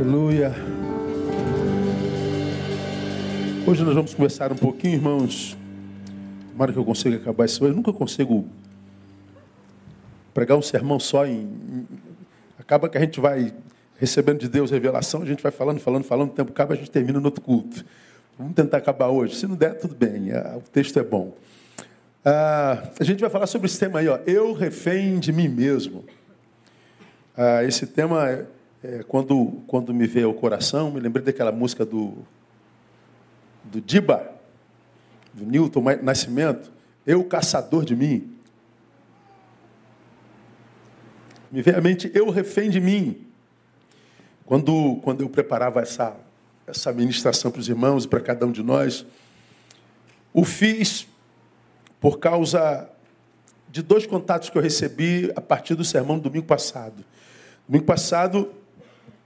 Aleluia. Hoje nós vamos conversar um pouquinho, irmãos. Tomara que eu consiga acabar isso. Eu nunca consigo pregar um sermão só em. Acaba que a gente vai recebendo de Deus revelação, a gente vai falando, falando, falando, o tempo acaba, a gente termina no outro culto. Vamos tentar acabar hoje. Se não der, tudo bem. É, o texto é bom. Ah, a gente vai falar sobre esse tema aí, ó. Eu refém de mim mesmo. Ah, esse tema é quando, quando me veio ao coração, me lembrei daquela música do, do Diba, do Newton Nascimento, Eu Caçador de Mim. Me veio à mente, Eu Refém de Mim. Quando, quando eu preparava essa, essa ministração para os irmãos e para cada um de nós, o fiz por causa de dois contatos que eu recebi a partir do sermão do domingo passado. Domingo passado,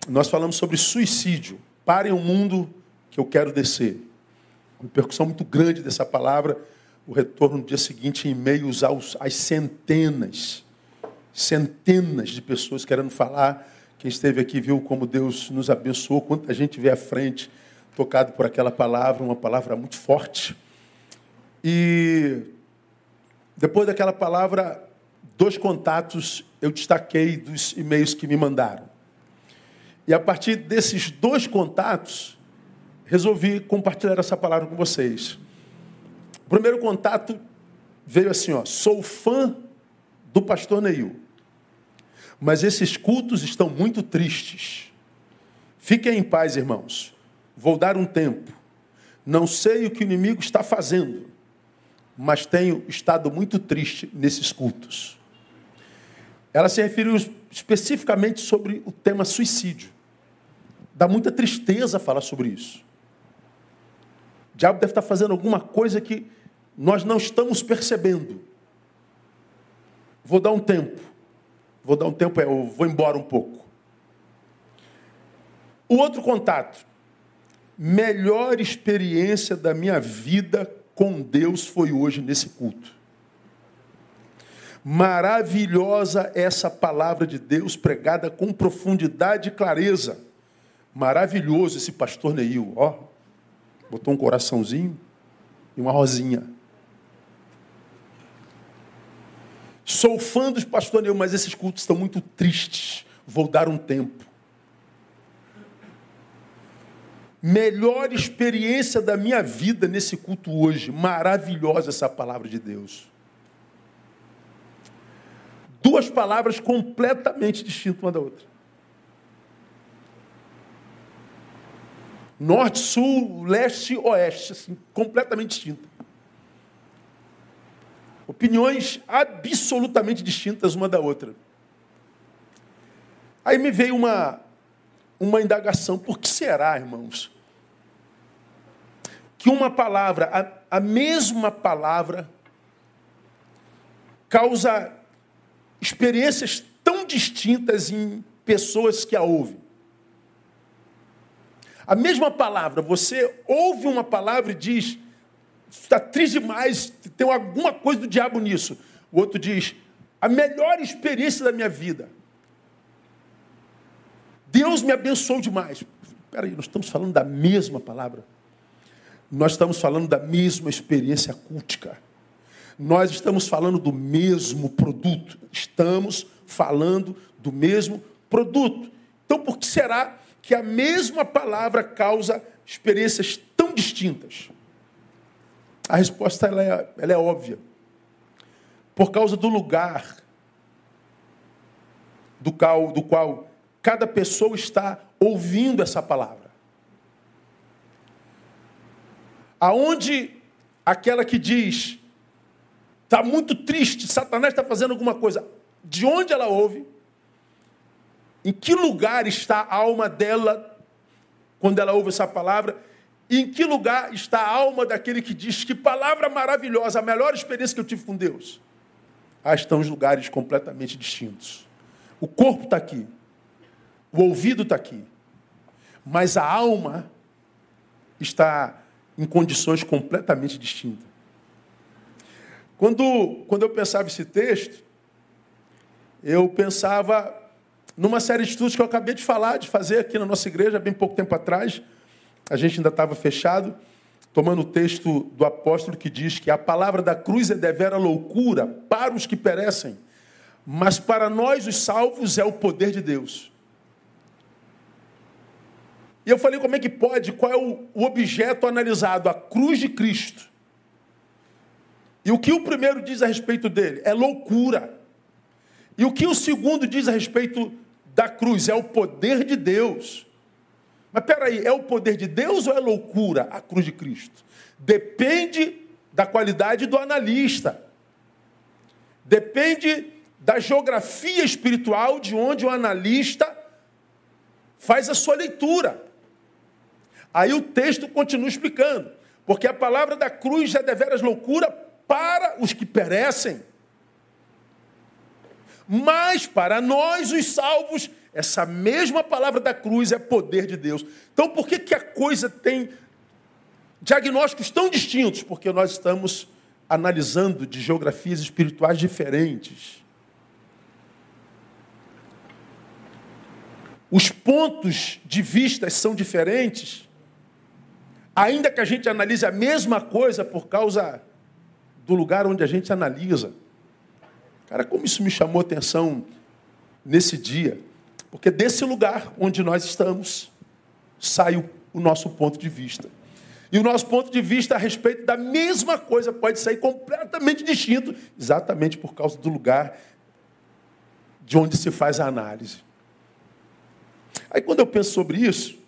nós falamos sobre suicídio. Parem o mundo que eu quero descer. Uma repercussão muito grande dessa palavra. O retorno no dia seguinte em e-mails aos, às centenas, centenas de pessoas querendo falar. Quem esteve aqui viu como Deus nos abençoou, quanta gente vê à frente tocado por aquela palavra, uma palavra muito forte. E depois daquela palavra, dois contatos eu destaquei dos e-mails que me mandaram. E a partir desses dois contatos, resolvi compartilhar essa palavra com vocês. O primeiro contato veio assim, ó, sou fã do pastor Neil. Mas esses cultos estão muito tristes. Fiquem em paz, irmãos. Vou dar um tempo. Não sei o que o inimigo está fazendo, mas tenho estado muito triste nesses cultos. Ela se referiu especificamente sobre o tema suicídio. Dá muita tristeza falar sobre isso. O diabo deve estar fazendo alguma coisa que nós não estamos percebendo. Vou dar um tempo. Vou dar um tempo, é, eu vou embora um pouco. O outro contato. Melhor experiência da minha vida com Deus foi hoje nesse culto. Maravilhosa essa palavra de Deus pregada com profundidade e clareza. Maravilhoso esse pastor Neil, ó. Botou um coraçãozinho e uma rosinha. Sou fã dos pastores Neil, mas esses cultos estão muito tristes. Vou dar um tempo. Melhor experiência da minha vida nesse culto hoje. Maravilhosa essa palavra de Deus. Duas palavras completamente distintas uma da outra. Norte, sul, leste, oeste, assim, completamente distinta. Opiniões absolutamente distintas uma da outra. Aí me veio uma, uma indagação: por que será, irmãos, que uma palavra, a, a mesma palavra, causa experiências tão distintas em pessoas que a ouvem. A mesma palavra, você ouve uma palavra e diz, está triste demais, tem alguma coisa do diabo nisso. O outro diz, a melhor experiência da minha vida. Deus me abençoou demais. Espera aí, nós estamos falando da mesma palavra. Nós estamos falando da mesma experiência cultica. Nós estamos falando do mesmo produto. Estamos falando do mesmo produto. Então, por que será que a mesma palavra causa experiências tão distintas? A resposta ela é, ela é óbvia. Por causa do lugar do qual, do qual cada pessoa está ouvindo essa palavra. Aonde aquela que diz está muito triste, Satanás está fazendo alguma coisa. De onde ela ouve? Em que lugar está a alma dela quando ela ouve essa palavra? E em que lugar está a alma daquele que diz que palavra maravilhosa, a melhor experiência que eu tive com Deus? Ah, estão os lugares completamente distintos. O corpo está aqui, o ouvido está aqui, mas a alma está em condições completamente distintas. Quando, quando eu pensava esse texto, eu pensava numa série de estudos que eu acabei de falar, de fazer aqui na nossa igreja, bem pouco tempo atrás. A gente ainda estava fechado, tomando o texto do apóstolo que diz que a palavra da cruz é devera loucura para os que perecem, mas para nós, os salvos, é o poder de Deus. E eu falei como é que pode, qual é o, objeto analisado? A cruz de Cristo. E o que o primeiro diz a respeito dele? É loucura. E o que o segundo diz a respeito da cruz? É o poder de Deus. Mas peraí, é o poder de Deus ou é loucura a cruz de Cristo? Depende da qualidade do analista. Depende da geografia espiritual de onde o analista faz a sua leitura. Aí o texto continua explicando, porque a palavra da cruz é deveras loucura para os que perecem. Mas para nós, os salvos, essa mesma palavra da cruz é poder de Deus. Então por que, que a coisa tem diagnósticos tão distintos? Porque nós estamos analisando de geografias espirituais diferentes. Os pontos de vista são diferentes, ainda que a gente analise a mesma coisa por causa do lugar onde a gente analisa. Cara, como isso me chamou a atenção nesse dia? Porque desse lugar onde nós estamos sai o, nosso ponto de vista. E o nosso ponto de vista a respeito da mesma coisa pode sair completamente distinto, exatamente por causa do lugar de onde se faz a análise. Aí quando eu penso sobre isso,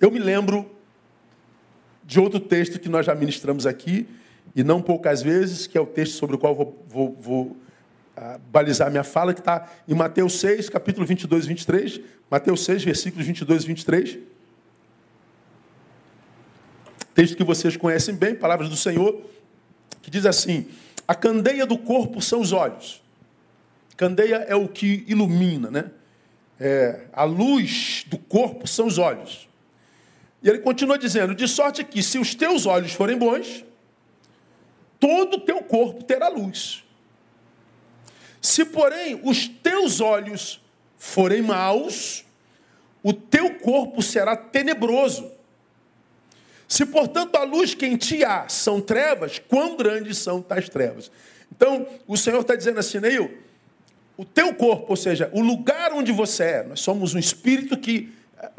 eu me lembro de outro texto que nós já ministramos aqui, e não poucas vezes, que é o texto sobre o qual vou, vou, vou uh, balizar minha fala, que está em Mateus 6, capítulo 22 e 23. Mateus 6, versículos 22 e 23. Texto que vocês conhecem bem, palavras do Senhor, que diz assim: A candeia do corpo são os olhos. Candeia é o que ilumina, né? É, a luz do corpo são os olhos. E ele continua dizendo: de sorte que, se os teus olhos forem bons, todo o teu corpo terá luz. Se, porém, os teus olhos forem maus, o teu corpo será tenebroso. Se, portanto, a luz que em ti há são trevas, quão grandes são tais trevas? Então, o Senhor está dizendo assim, Neil, o teu corpo, ou seja, o lugar onde você é, nós somos um espírito que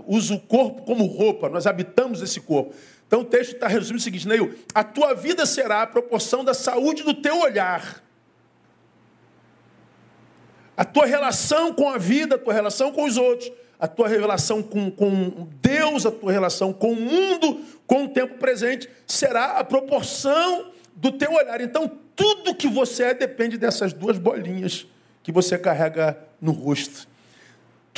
usa o corpo como roupa, nós habitamos esse corpo. Então o texto está resumindo o seguinte, Neil, a tua vida será a proporção da saúde do teu olhar. A tua relação com a vida, a tua relação com os outros, a tua relação com, com Deus, a tua relação com o mundo, com o tempo presente, será a proporção do teu olhar. Então, tudo que você é depende dessas duas bolinhas que você carrega no rosto.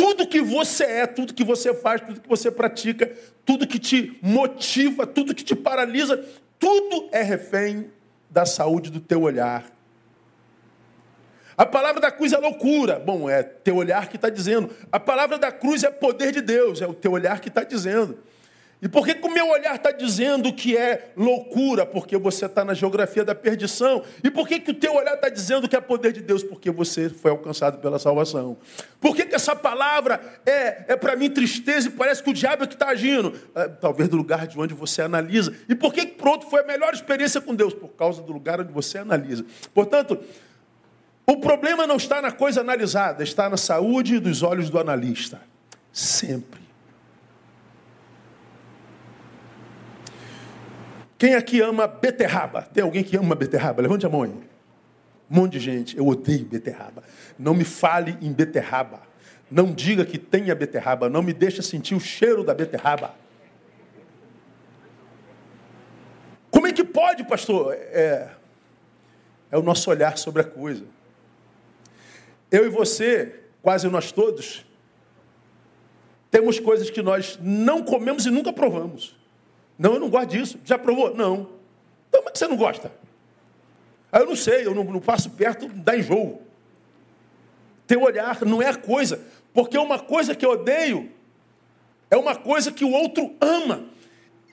Tudo que você é, tudo que você faz, tudo que você pratica, tudo que te motiva, tudo que te paralisa, tudo é refém da saúde do teu olhar. A palavra da cruz é loucura. Bom, é teu olhar que está dizendo. A palavra da cruz é poder de Deus, é o teu olhar que está dizendo. E por que, que o meu olhar está dizendo que é loucura? Porque você está na geografia da perdição. E por que, que o teu olhar está dizendo que é poder de Deus? Porque você foi alcançado pela salvação. Por que, que essa palavra é, é para mim tristeza e parece que o diabo é que está agindo? É, talvez do lugar de onde você analisa. E por que, que pronto foi a melhor experiência com Deus? Por causa do lugar onde você analisa. Portanto, o problema não está na coisa analisada, está na saúde dos olhos do analista. Sempre. Quem aqui ama beterraba? Tem alguém que ama beterraba? Levante a mão aí. Um monte de gente. Eu odeio beterraba. Não me fale em beterraba. Não diga que tenha beterraba. Não me deixe sentir o cheiro da beterraba. Como é que pode, pastor? É, é o nosso olhar sobre a coisa. Eu e você, quase nós todos, temos coisas que nós não comemos e nunca provamos. Não, eu não gosto disso. Já provou? Não. Então, é que você não gosta? Ah, eu não sei, eu não, não passo perto, dá enjoo. Teu olhar não é a coisa. Porque uma coisa que eu odeio é uma coisa que o outro ama.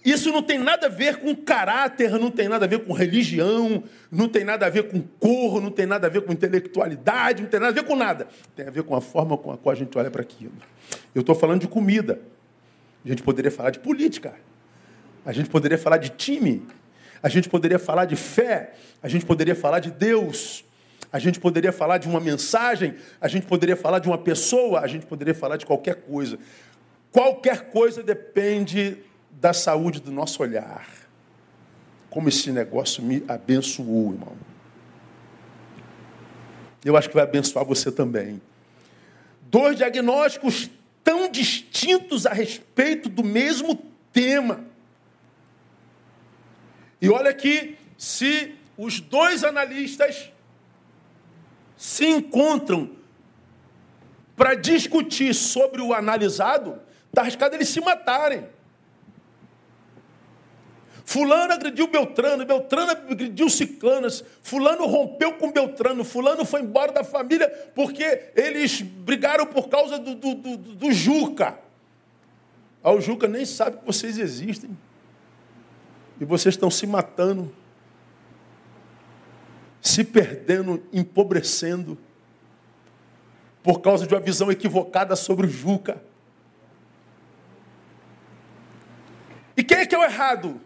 Isso não tem nada a ver com caráter, não tem nada a ver com religião, não tem nada a ver com cor, não tem nada a ver com intelectualidade, não tem nada a ver com nada. Tem a ver com a forma com a qual a gente olha para aquilo. Eu estou falando de comida. A gente poderia falar de política. A gente poderia falar de time. A gente poderia falar de fé. A gente poderia falar de Deus. A gente poderia falar de uma mensagem. A gente poderia falar de uma pessoa. A gente poderia falar de qualquer coisa. Qualquer coisa depende da saúde do nosso olhar. Como esse negócio me abençoou, irmão. Eu acho que vai abençoar você também. Dois diagnósticos tão distintos a respeito do mesmo tema. E olha que se os dois analistas se encontram para discutir sobre o analisado, está arriscado eles se matarem. Fulano agrediu Beltrano, Beltrano agrediu Ciclanas, Fulano rompeu com Beltrano, Fulano foi embora da família porque eles brigaram por causa do, do, do, do Juca. Ah, o Juca nem sabe que vocês existem. E vocês estão se matando, se perdendo, empobrecendo, por causa de uma visão equivocada sobre o Juca. E quem é que é o errado?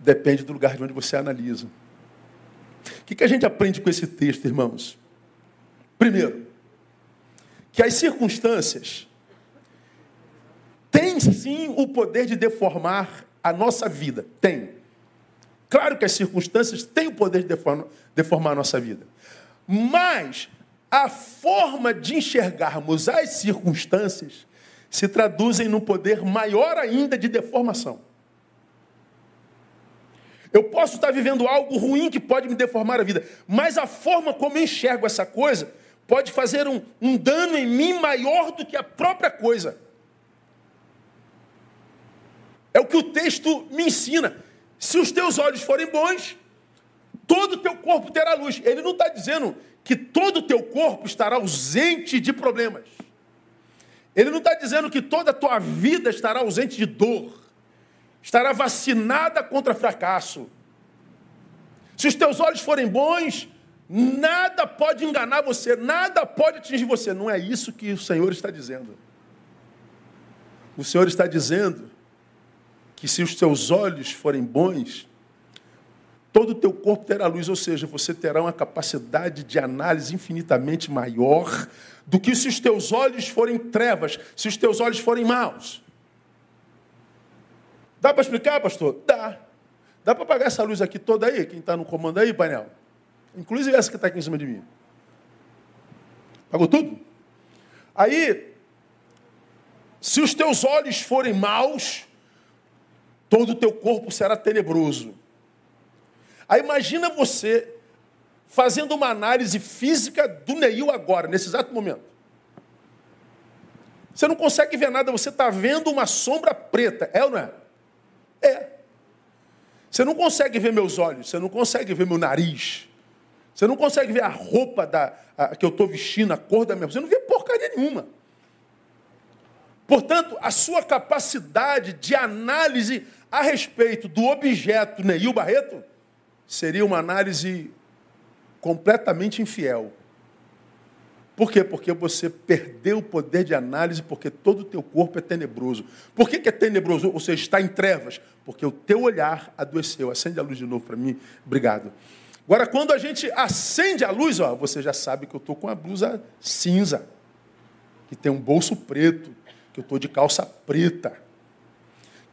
Depende do lugar de onde você analisa. O que, que a gente aprende com esse texto, irmãos? Primeiro, que as circunstâncias têm sim o poder de deformar a nossa vida. Tem. Claro que as circunstâncias têm o poder de deformar, deformar a nossa vida. Mas a forma de enxergarmos as circunstâncias se traduzem num poder maior ainda de deformação. Eu posso estar vivendo algo ruim que pode me deformar a vida, mas a forma como eu enxergo essa coisa pode fazer um, um dano em mim maior do que a própria coisa. É o que o texto me ensina. Se os teus olhos forem bons, todo o teu corpo terá luz. Ele não está dizendo que todo o teu corpo estará ausente de problemas. Ele não está dizendo que toda a tua vida estará ausente de dor estará vacinada contra fracasso. Se os teus olhos forem bons, nada pode enganar você, nada pode atingir você. Não é isso que o Senhor está dizendo. O Senhor está dizendo que se os teus olhos forem bons, todo o teu corpo terá luz, ou seja, você terá uma capacidade de análise infinitamente maior do que se os teus olhos forem trevas, se os teus olhos forem maus. Dá para explicar, pastor? Dá. Dá para apagar essa luz aqui toda aí? Quem está no comando aí, painel? Inclusive essa que está aqui em cima de mim. Pagou tudo? Aí, se os teus olhos forem maus, todo o teu corpo será tenebroso. Aí imagina você fazendo uma análise física do Neil agora, nesse exato momento. Você não consegue ver nada, você está vendo uma sombra preta, é ou não é? É. Você não consegue ver meus olhos, você não consegue ver meu nariz, você não consegue ver a roupa da, a, que eu estou vestindo, a cor da minha. Você não vê porcaria nenhuma. Portanto, a sua capacidade de análise a respeito do objeto Neil Barreto seria uma análise completamente infiel. Por quê? Porque você perdeu o poder de análise, porque todo o teu corpo é tenebroso. Por que, que é tenebroso? Ou seja, está em trevas. Porque o teu olhar adoeceu. Acende a luz de novo para mim. Obrigado. Agora, quando a gente acende a luz, ó, você já sabe que eu estou com a blusa cinza, que tem um bolso preto, que eu estou de calça preta,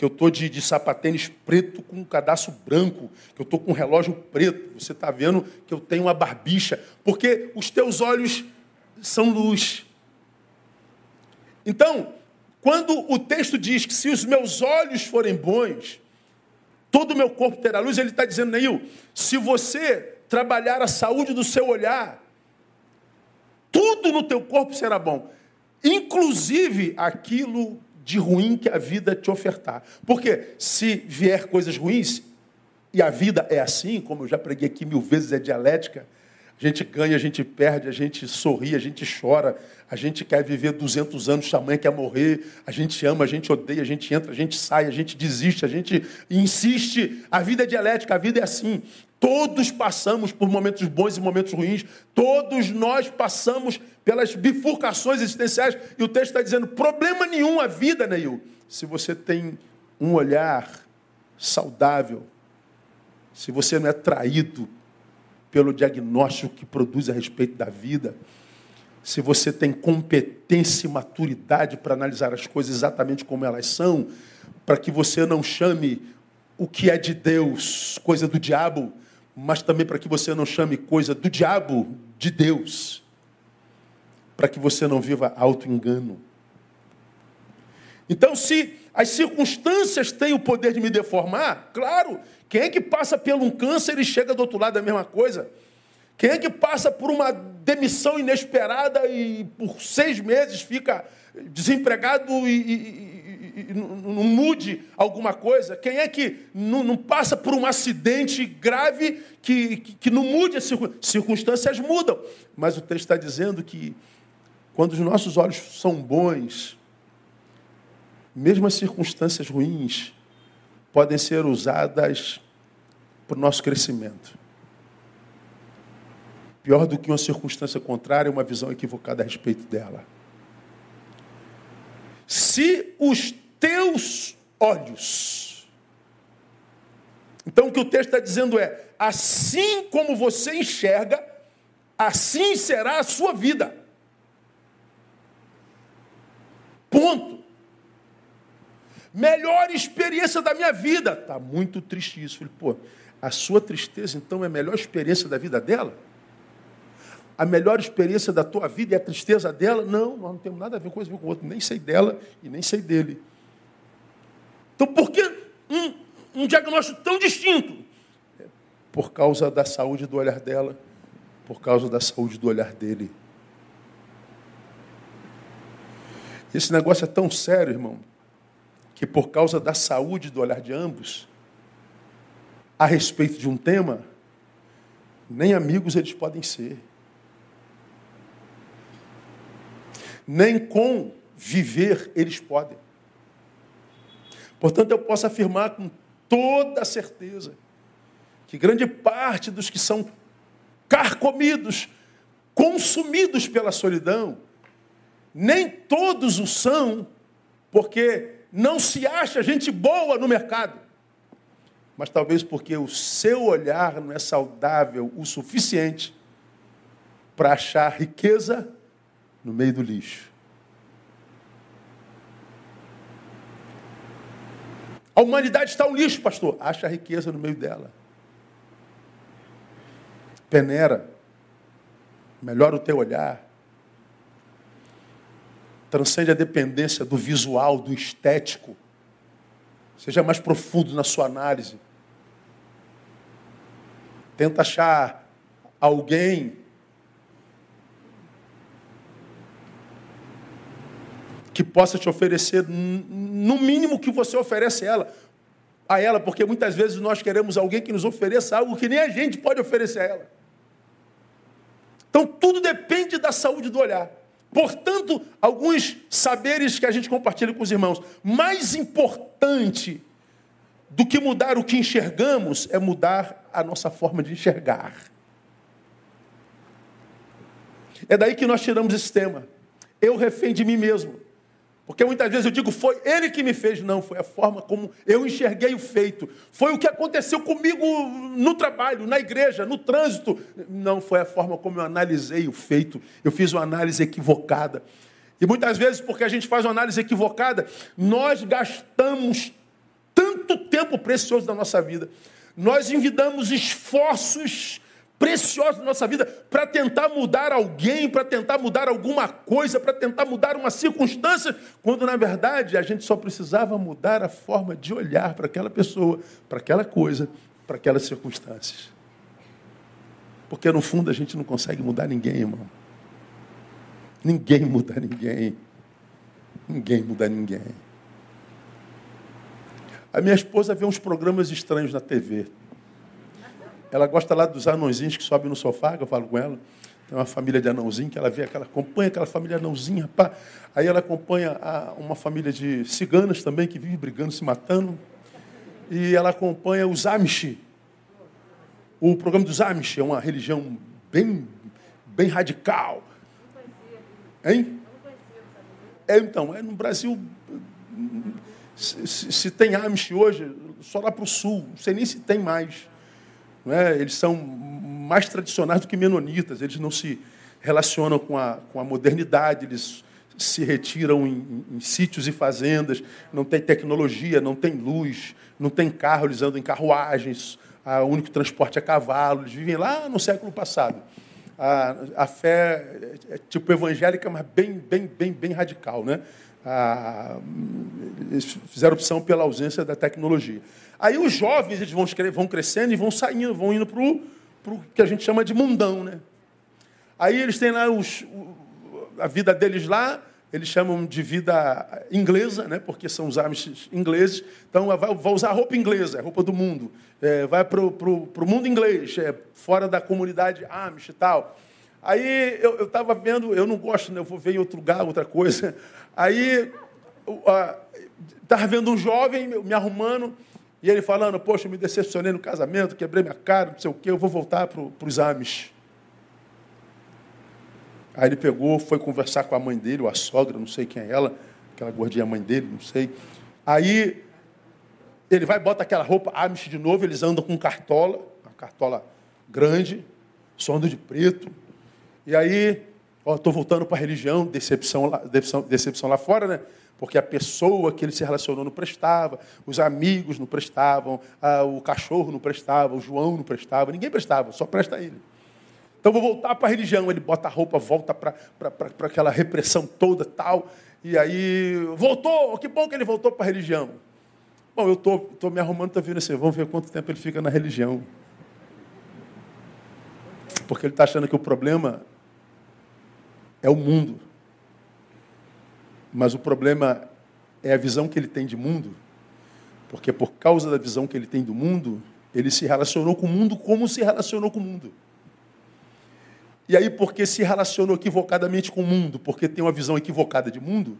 que eu estou de, de sapatênis preto com um cadastro branco, que eu estou com um relógio preto. Você está vendo que eu tenho uma barbicha. Porque os teus olhos são luz. Então, quando o texto diz que se os meus olhos forem bons, todo o meu corpo terá luz, ele está dizendo, Neil, se você trabalhar a saúde do seu olhar, tudo no teu corpo será bom, inclusive aquilo de ruim que a vida te ofertar. Porque se vier coisas ruins, e a vida é assim, como eu já preguei aqui mil vezes, é dialética, A gente ganha, a gente perde, a gente sorri, a gente chora, a gente quer viver 200 anos, tamanho quer morrer, a gente ama, a gente odeia, a gente entra, a gente sai, a gente desiste, a gente insiste. A vida é dialética, a vida é assim. Todos passamos por momentos bons e momentos ruins, todos nós passamos pelas bifurcações existenciais, e o texto está dizendo: problema nenhum a vida, Neil, se você tem um olhar saudável, se você não é traído pelo diagnóstico que produz a respeito da vida, se você tem competência e maturidade para analisar as coisas exatamente como elas são, para que você não chame o que é de Deus coisa do diabo, mas também para que você não chame coisa do diabo de Deus, para que você não viva auto-engano. Então, se as circunstâncias têm o poder de me deformar, claro, quem é que passa por um câncer e chega do outro lado da mesma coisa? Quem é que passa por uma demissão inesperada e por seis meses fica desempregado e, e, e não mude alguma coisa? Quem é que não, não passa por um acidente grave que, que, que não mude as circunstâncias? mudam. Mas o texto está dizendo que quando os nossos olhos são bons, mesmo as circunstâncias ruins podem ser usadas para o nosso crescimento. Pior do que uma circunstância contrária é uma visão equivocada a respeito dela. Se os teus olhos. Então o que o texto está dizendo é: assim como você enxerga, assim será a sua vida. Ponto. Melhor experiência da minha vida. Está muito triste isso. Falei, pô, a sua tristeza então é a melhor experiência da vida dela? A melhor experiência da tua vida é a tristeza dela? Não, nós não temos nada a ver com isso o outro. Nem sei dela e nem sei dele. Então por que um, um diagnóstico tão distinto? É por causa da saúde do olhar dela, por causa da saúde do olhar dele. Esse negócio é tão sério, irmão, que por causa da saúde do olhar de ambos, a respeito de um tema, nem amigos eles podem ser. Nem com viver eles podem. Portanto, eu posso afirmar com toda certeza que grande parte dos que são carcomidos, consumidos pela solidão, nem todos o são, porque não se acha gente boa no mercado. Mas talvez porque o seu olhar não é saudável o suficiente para achar riqueza no meio do lixo. A humanidade está um lixo, pastor. Acha riqueza no meio dela. Peneira. Melhora o teu olhar transcende a dependência do visual, do estético. Seja mais profundo na sua análise. Tenta achar alguém que possa te oferecer no mínimo que você oferece ela, a ela, porque muitas vezes nós queremos alguém que nos ofereça algo que nem a gente pode oferecer a ela. Então tudo depende da saúde do olhar. Portanto, alguns saberes que a gente compartilha com os irmãos. Mais importante do que mudar o que enxergamos é mudar a nossa forma de enxergar. É daí que nós tiramos esse tema. Eu refém de mim mesmo. Porque muitas vezes eu digo, foi ele que me fez. Não, foi a forma como eu enxerguei o feito. Foi o que aconteceu comigo no trabalho, na igreja, no trânsito. Não, foi a forma como eu analisei o feito. Eu fiz uma análise equivocada. E muitas vezes, porque a gente faz uma análise equivocada, nós gastamos tanto tempo precioso da nossa vida. Nós envidamos esforços preciosos da nossa vida para tentar mudar alguém, para tentar mudar alguma coisa, para tentar mudar uma circunstância, quando na verdade a gente só precisava mudar a forma de olhar para aquela pessoa, para aquela coisa, para aquelas circunstâncias. Porque no fundo a gente não consegue mudar ninguém, irmão. Ninguém muda ninguém. Ninguém muda ninguém. A minha esposa vê uns programas estranhos na TV. Ela gosta lá dos anõezinhos que sobem no sofá, que eu falo com ela. Tem uma família de anãozinho que ela vê, aquela, acompanha aquela família anãozinha, pá. Aí ela acompanha a, uma família de ciganas também, que vive brigando, se matando. E ela acompanha os Amish. O programa dos Amish é uma religião bem, bem radical. Hein? É, então, é no Brasil. Se, se, tem Amish hoje, só lá para o sul. Não sei nem se tem mais. É? Eles são mais tradicionais do que menonitas. Eles não se relacionam com a, com a modernidade. Eles se retiram em, em, em sítios e fazendas. Não tem tecnologia, não tem luz, não tem carro. Eles andam em carruagens. O único transporte é cavalo. Eles vivem lá no século passado a, a fé é, é tipo evangélica, mas bem, bem, bem, bem radical, né? Eles fizeram opção pela ausência da tecnologia. Aí os jovens eles vão, vão crescendo e vão saindo, vão indo para o que a gente chama de mundão, né? Aí eles têm lá os, a vida deles lá, eles chamam de vida inglesa, né? porque são os Amish ingleses. Então, vai, vai usar roupa inglesa, é roupa do mundo. É, vai para o mundo inglês, é, fora da comunidade Amish e tal. Aí eu estava vendo, eu não gosto, né? eu vou ver em outro lugar, outra coisa. Aí estava vendo um jovem me arrumando, e ele falando, poxa, me decepcionei no casamento, quebrei minha cara, não sei o quê, eu vou voltar para os Amish. Aí ele pegou, foi conversar com a mãe dele, ou a sogra, não sei quem é ela, aquela gordinha mãe dele, não sei. Aí ele vai, bota aquela roupa Amish de novo, eles andam com cartola, uma cartola grande, só andam de preto. E aí, ó, estou voltando para a religião, decepção lá, decepção, decepção lá fora, né? Porque a pessoa que ele se relacionou não prestava, os amigos não prestavam, a, o cachorro não prestava, o João não prestava, ninguém prestava, só presta ele. Então vou voltar para a religião. Ele bota a roupa, volta para aquela repressão toda tal. E aí, voltou, que bom que ele voltou para a religião. Bom, eu estou tô, tô me arrumando, estou vendo assim, vamos ver quanto tempo ele fica na religião. Porque ele está achando que o problema é o mundo. Mas o problema é a visão que ele tem de mundo. Porque por causa da visão que ele tem do mundo, ele se relacionou com o mundo como se relacionou com o mundo. E aí, porque se relacionou equivocadamente com o mundo, porque tem uma visão equivocada de mundo,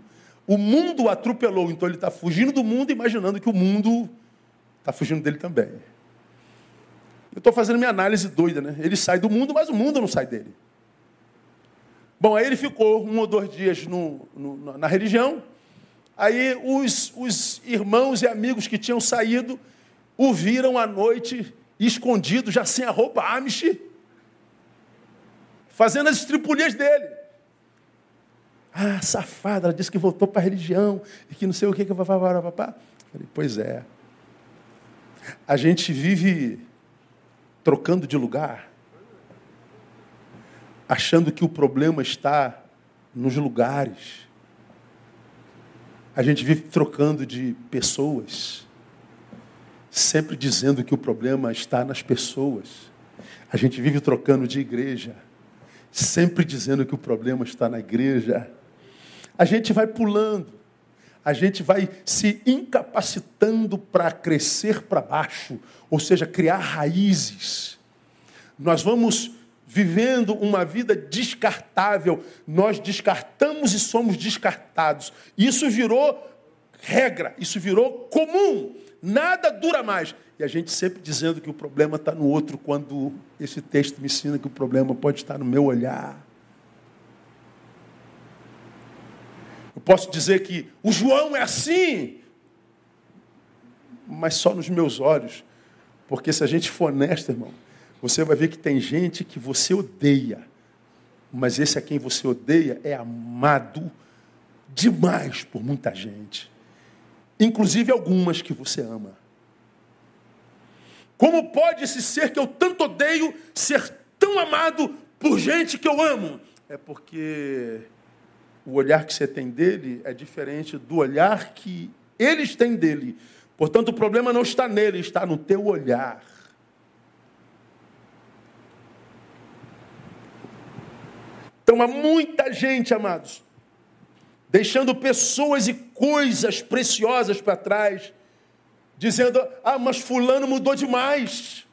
o mundo o atropelou. Então ele está fugindo do mundo, imaginando que o mundo está fugindo dele também. Eu estou fazendo minha análise doida, né? Ele sai do mundo, mas o mundo não sai dele. Bom, aí ele ficou um ou dois dias no, no, na religião. Aí os, os irmãos e amigos que tinham saído o viram à noite, escondido, já sem a roupa Amish fazendo as estripulias dele. Ah, safada, ela disse que voltou para a religião e que não sei o que, que papá. Falei, pois é. A gente vive trocando de lugar, achando que o problema está nos lugares. A gente vive trocando de pessoas, sempre dizendo que o problema está nas pessoas. A gente vive trocando de igreja sempre dizendo que o problema está na igreja. A gente vai pulando, a gente vai se incapacitando para crescer para baixo, ou seja, criar raízes. Nós vamos vivendo uma vida descartável, nós descartamos e somos descartados. Isso virou regra, isso virou comum. Nada dura mais. E a gente sempre dizendo que o problema está no outro, quando esse texto me ensina que o problema pode estar no meu olhar. Eu posso dizer que o João é assim, mas só nos meus olhos. Porque se a gente for honesto, irmão, você vai ver que tem gente que você odeia, mas esse a quem você odeia é amado demais por muita gente, inclusive algumas que você ama. Como pode esse ser que eu tanto odeio ser tão amado por gente que eu amo? É porque o olhar que você tem dele é diferente do olhar que eles têm dele. Portanto, o problema não está nele, está no teu olhar. Então há muita gente, amados, deixando pessoas e coisas preciosas para trás dizendo: ah, mas Fulano mudou demais.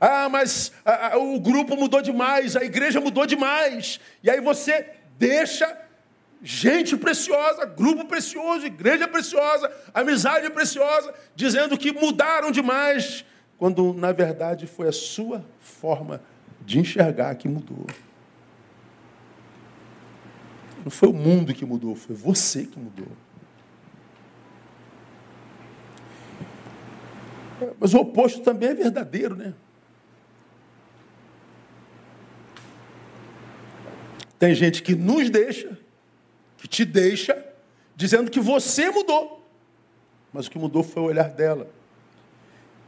Ah, mas a, a, o grupo mudou demais, a igreja mudou demais. E aí você deixa gente preciosa, grupo precioso, igreja preciosa, amizade preciosa, dizendo que mudaram demais, quando na verdade foi a sua forma de enxergar que mudou. Não foi o mundo que mudou, foi você que mudou. Mas o oposto também é verdadeiro, né? Tem gente que nos deixa, que te deixa, dizendo que você mudou. Mas o que mudou foi o olhar dela.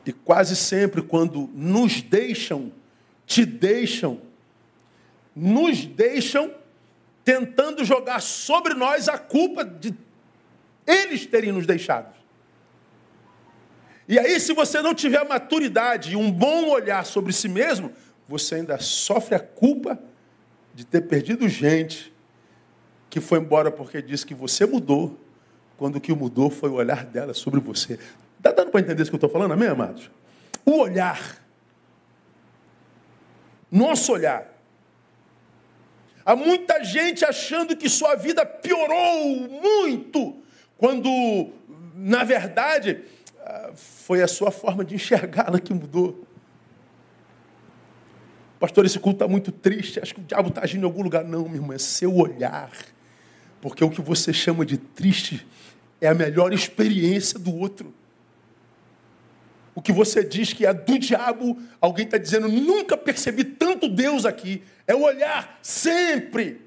E quase sempre, quando nos deixam, te deixam, nos deixam tentando jogar sobre nós a culpa de eles terem nos deixado. E aí, se você não tiver maturidade e um bom olhar sobre si mesmo, você ainda sofre a culpa de ter perdido gente que foi embora porque disse que você mudou, quando o que mudou foi o olhar dela sobre você. Está dando para entender isso que eu estou falando, amém, amados? O olhar. Nosso olhar. Há muita gente achando que sua vida piorou muito, quando, na verdade, ah, foi a sua forma de enxergá-la que mudou. Pastor, esse culto está muito triste, acho que o diabo está agindo em algum lugar. Não, meu irmão, é seu olhar. Porque o que você chama de triste é a melhor experiência do outro. O que você diz que é do diabo, alguém está dizendo, nunca percebi tanto Deus aqui. É o olhar, sempre.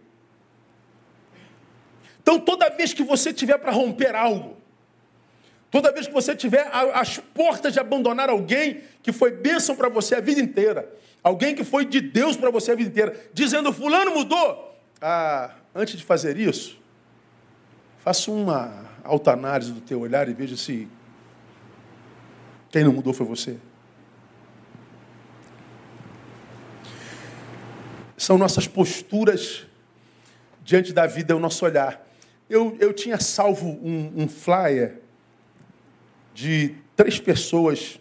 Então, toda vez que você tiver para romper algo, toda vez que você tiver as portas de abandonar alguém que foi bênção para você a vida inteira, alguém que foi de Deus para você a vida inteira, dizendo, fulano mudou. Ah, antes de fazer isso, faça uma autoanálise do teu olhar e veja se quem não mudou foi você. São nossas posturas diante da vida, é o nosso olhar. Eu, eu tinha salvo um, um flyer de três pessoas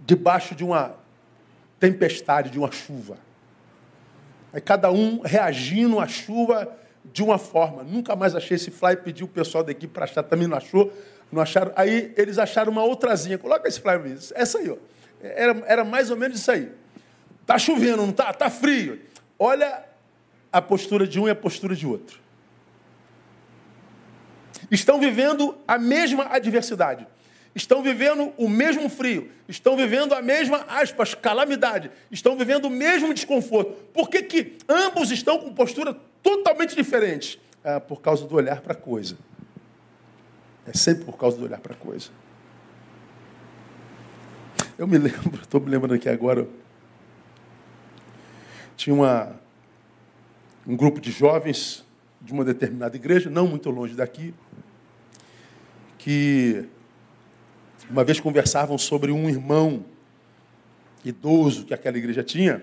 debaixo de uma tempestade, de uma chuva. Aí cada um reagindo à chuva de uma forma. Nunca mais achei esse flyer, pedi o pessoal da equipe para achar, também não achou. Não acharam? Aí eles acharam uma outrazinha. Coloca esse flyer mesmo. Essa aí, ó. Era, era mais ou menos isso aí. Tá chovendo, não tá? Tá frio. Olha a postura de um e a postura de outro. Estão vivendo a mesma adversidade. Estão vivendo o mesmo frio. Estão vivendo a mesma, aspas, calamidade. Estão vivendo o mesmo desconforto. Por que, que ambos estão com postura totalmente diferente? Ah, por causa do olhar para a coisa. É sempre por causa do olhar para a coisa. Eu me lembro, estou me lembrando aqui agora. Tinha uma, um grupo de jovens de uma determinada igreja, não muito longe daqui, que uma vez conversavam sobre um irmão idoso que aquela igreja tinha.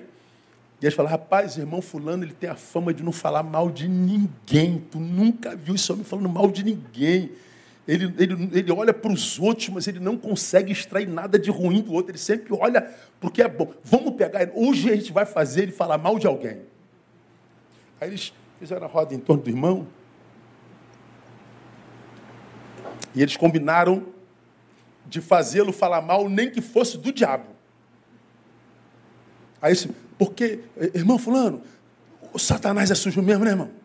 E eles falaram, rapaz, irmão fulano, ele tem a fama de não falar mal de ninguém. Tu nunca viu esse homem falando mal de ninguém. Ele, ele, ele olha para os outros, mas ele não consegue extrair nada de ruim do outro. Ele sempre olha porque é bom. Vamos pegar ele. Hoje a gente vai fazer ele falar mal de alguém. Aí eles fizeram a roda em torno do irmão. E eles combinaram de fazê-lo falar mal, nem que fosse do diabo. Aí, porque, irmão Fulano, o Satanás é sujo mesmo, né, irmão?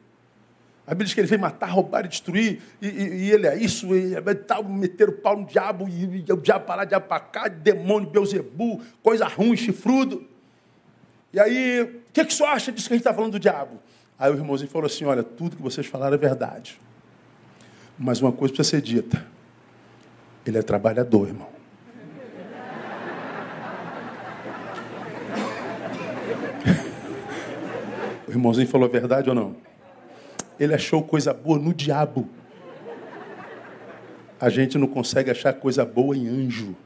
A Bíblia diz que ele veio matar, roubar e destruir, e, e, e ele é isso, e é tal, meter o pau no diabo, e, e o diabo para lá, diabo para cá, demônio, Beuzebu, coisa ruim, chifrudo. E aí, o que, que o senhor acha disso que a gente está falando do diabo? Aí o irmãozinho falou assim: olha, tudo que vocês falaram é verdade. Mas uma coisa precisa ser dita: ele é trabalhador, irmão. o irmãozinho falou a verdade ou não? Ele achou coisa boa no diabo. A gente não consegue achar coisa boa em anjo.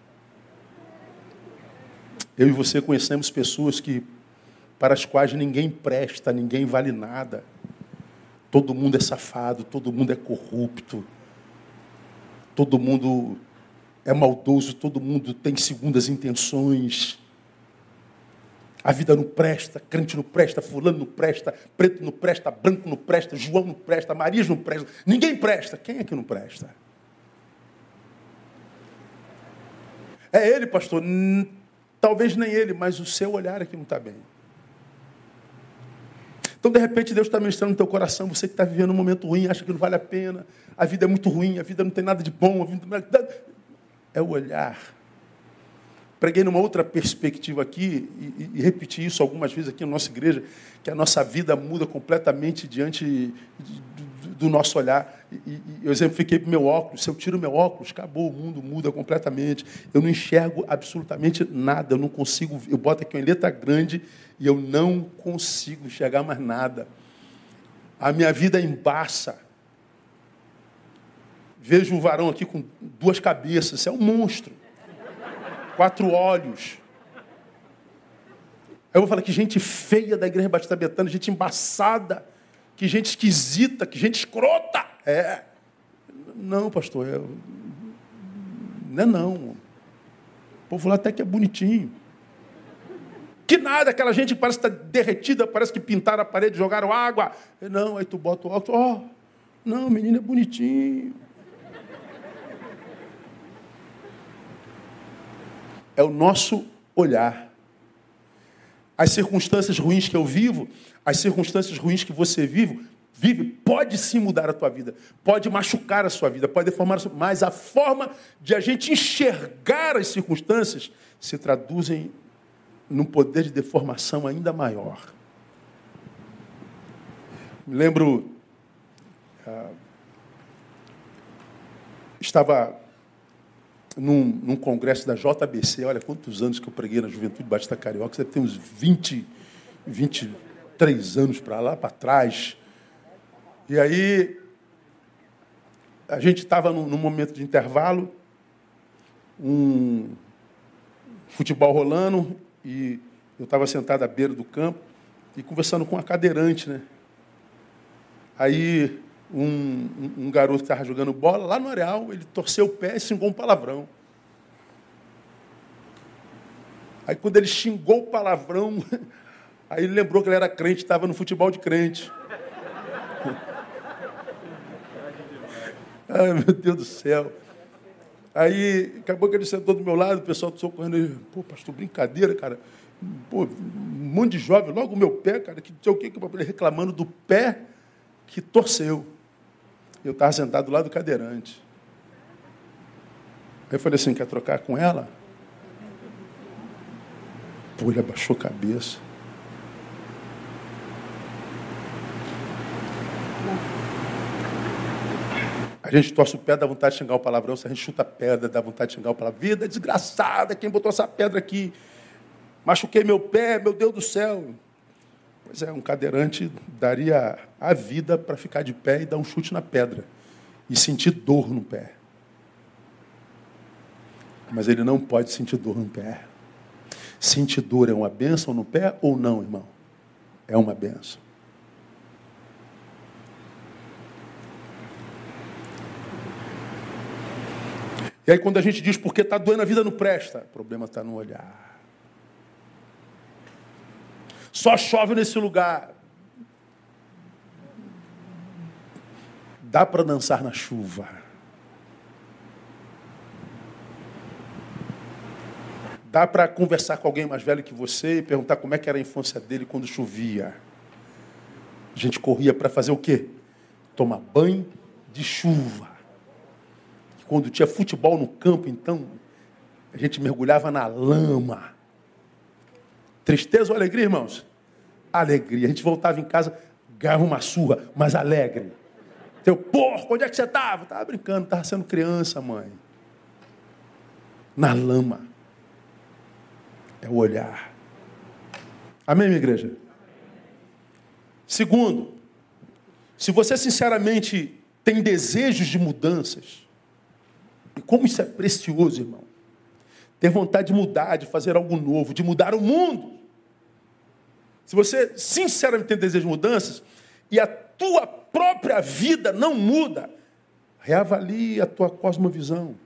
Eu e você conhecemos pessoas que para as quais ninguém presta, ninguém vale nada. Todo mundo é safado, todo mundo é corrupto. Todo mundo é maldoso, todo mundo tem segundas intenções. A vida não presta, crente não presta, fulano não presta, preto não presta, branco não presta, João não presta, Maria não presta, ninguém presta. Quem é que não presta? É ele, pastor. Talvez nem ele, mas o seu olhar é que não está bem. Então, de repente, Deus está ministrando no teu coração, você que está vivendo um momento ruim, acha que não vale a pena, a vida é muito ruim, a vida não tem nada de bom, a vida é o olhar. Preguei numa outra perspectiva aqui e, e, repeti isso algumas vezes aqui na nossa igreja, que a nossa vida muda completamente diante do, do nosso olhar. E, e eu exemplifiquei para o meu óculos, se eu tiro meu óculos, acabou, o mundo muda completamente. Eu não enxergo absolutamente nada, eu não consigo, eu boto aqui uma letra grande e eu não consigo enxergar mais nada. A minha vida embaça. Vejo um varão aqui com duas cabeças, isso é um monstro. Quatro olhos. Aí eu vou falar que gente feia da igreja Batista Betânia, gente embaçada, que gente esquisita, que gente escrota. É. Não, pastor, é... não é não. O povo lá até que é bonitinho. Que nada, aquela gente parece estar derretida, parece que pintaram a parede, jogaram água. Não, aí tu bota o óculos, ó, oh, não, menino é bonitinho. É o nosso olhar. As circunstâncias ruins que eu vivo, as circunstâncias ruins que você vive, vive, pode sim mudar a tua vida, pode machucar a sua vida, pode deformar a sua mas a forma de a gente enxergar as circunstâncias se traduzem num poder de deformação ainda maior. Me lembro, uh, estava num, num, congresso da JBC, olha quantos anos que eu preguei na Juventude Batista Carioca, você tem uns 20, 23 anos para lá, para trás. E aí, a gente estava num, num, momento de intervalo, um futebol rolando, e eu estava sentado à beira do campo e conversando com a cadeirante, né? Aí um, um, garoto que estava jogando bola, lá no areal, ele torceu o pé e xingou um palavrão. Aí quando ele xingou o palavrão, aí ele lembrou que ele era crente, estava no futebol de crente. Ai, meu Deus do céu. Aí acabou que ele sentou do meu lado, o pessoal socorrendo ele, pô, pastor, brincadeira, cara. Pô, um monte de jovem, logo o meu pé, cara, que sei o que, que reclamando do pé que torceu. Eu estava sentado do lado do cadeirante. Aí eu falei assim, quer trocar com ela? Pô, ele abaixou a cabeça. A gente torce o pé, dá vontade de xingar o palavrão. Se a gente chuta a pedra, dá vontade de xingar o palavrão. Vida desgraçada, quem botou essa pedra aqui? Machuquei meu pé, meu Deus do céu. Pois é, um cadeirante daria a vida para ficar de pé e dar um chute na pedra e sentir dor no pé. Mas ele não pode sentir dor no pé. Sentir dor é uma benção no pé ou não, irmão? É uma benção. E aí, quando a gente diz porque está doendo, a vida não presta, o problema está no olhar. Só chove nesse lugar. Dá para dançar na chuva. Dá para conversar com alguém mais velho que você e perguntar como é que era a infância dele quando chovia. A gente corria para fazer o quê? Tomar banho de chuva. Quando tinha futebol no campo, então, a gente mergulhava na lama. Tristeza ou alegria, irmãos? Alegria. A gente voltava em casa, ganhava uma surra, mas alegre. Teu porco, onde é que você estava? Estava brincando, estava sendo criança, mãe. Na lama. É o olhar. Amém, minha igreja? Segundo, se você sinceramente tem desejos de mudanças, e como isso é precioso, irmão, ter vontade de mudar, de fazer algo novo, de mudar o mundo. Se você sinceramente tem desejo de mudanças e a tua própria vida não muda, reavalie a tua cosmovisão.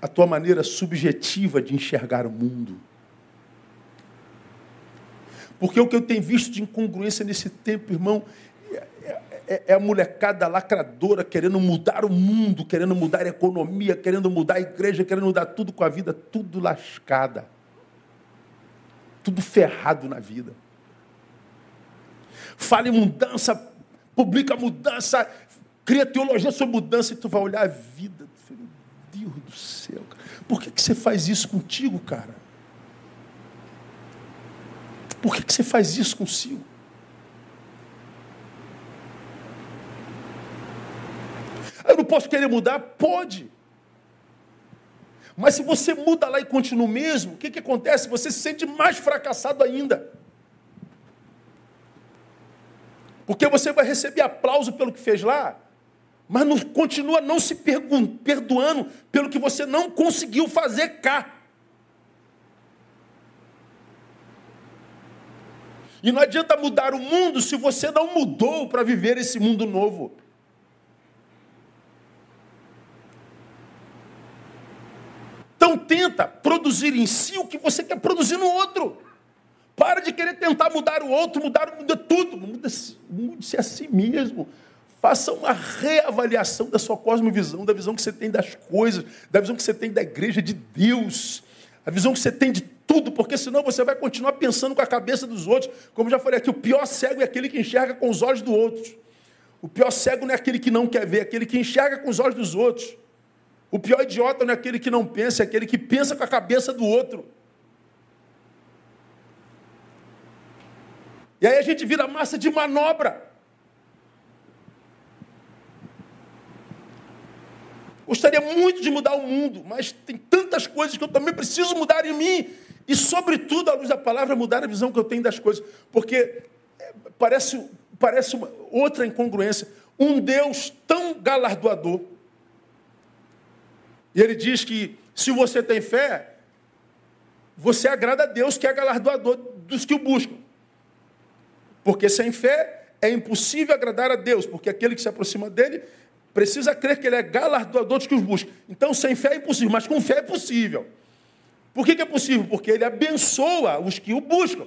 a tua maneira subjetiva de enxergar o mundo. Porque o que eu tenho visto de incongruência nesse tempo, irmão, é, é, é, a molecada lacradora querendo mudar o mundo, querendo mudar a economia, querendo mudar a igreja, querendo mudar tudo com a vida, tudo lascada. Tudo ferrado na vida. Fala em mudança, publica mudança, cria teologia sobre mudança e tu vai olhar a vida. Meu Deus do céu, cara. por que, que você faz isso contigo, cara? Por que, que você faz isso consigo? Eu não posso querer mudar? Pode. Mas se você muda lá e continua o mesmo, o que, que acontece? Você se sente mais fracassado ainda. Porque você vai receber aplauso pelo que fez lá, mas não, continua não se perdoando pelo que você não conseguiu fazer cá. E não adianta mudar o mundo se você não mudou para viver esse mundo novo. Então tenta produzir em si o que você quer produzir no outro. Para de querer tentar mudar o outro, mudar o mundo, tudo. Mude-se mude a si mesmo. Faça uma reavaliação da sua cosmovisão, da visão que você tem das coisas, da visão que você tem da igreja de Deus, a visão que você tem de tudo, porque senão você vai continuar pensando com a cabeça dos outros. Como já falei aqui, o pior cego é aquele que enxerga com os olhos do outro. O pior cego não é aquele que não quer ver, é aquele que enxerga com os olhos dos outros. O pior idiota não é aquele que não pensa, é aquele que pensa com a cabeça do outro. E aí a gente vira massa de manobra. Gostaria muito de mudar o mundo, mas tem tantas coisas que eu também preciso mudar em mim. E, sobretudo, à luz da palavra, mudar a visão que eu tenho das coisas. Porque é, parece, parece outra incongruência. Um Deus tão galardoador. E ele diz que se você tem fé, você agrada a Deus, que é galardoador dos que o buscam. Porque sem fé é impossível agradar a Deus, porque aquele que se aproxima dele precisa crer que ele é galardoador dos que os buscam. Então, sem fé é impossível, mas com fé é possível. Por que, que é possível? Porque ele abençoa os que o buscam.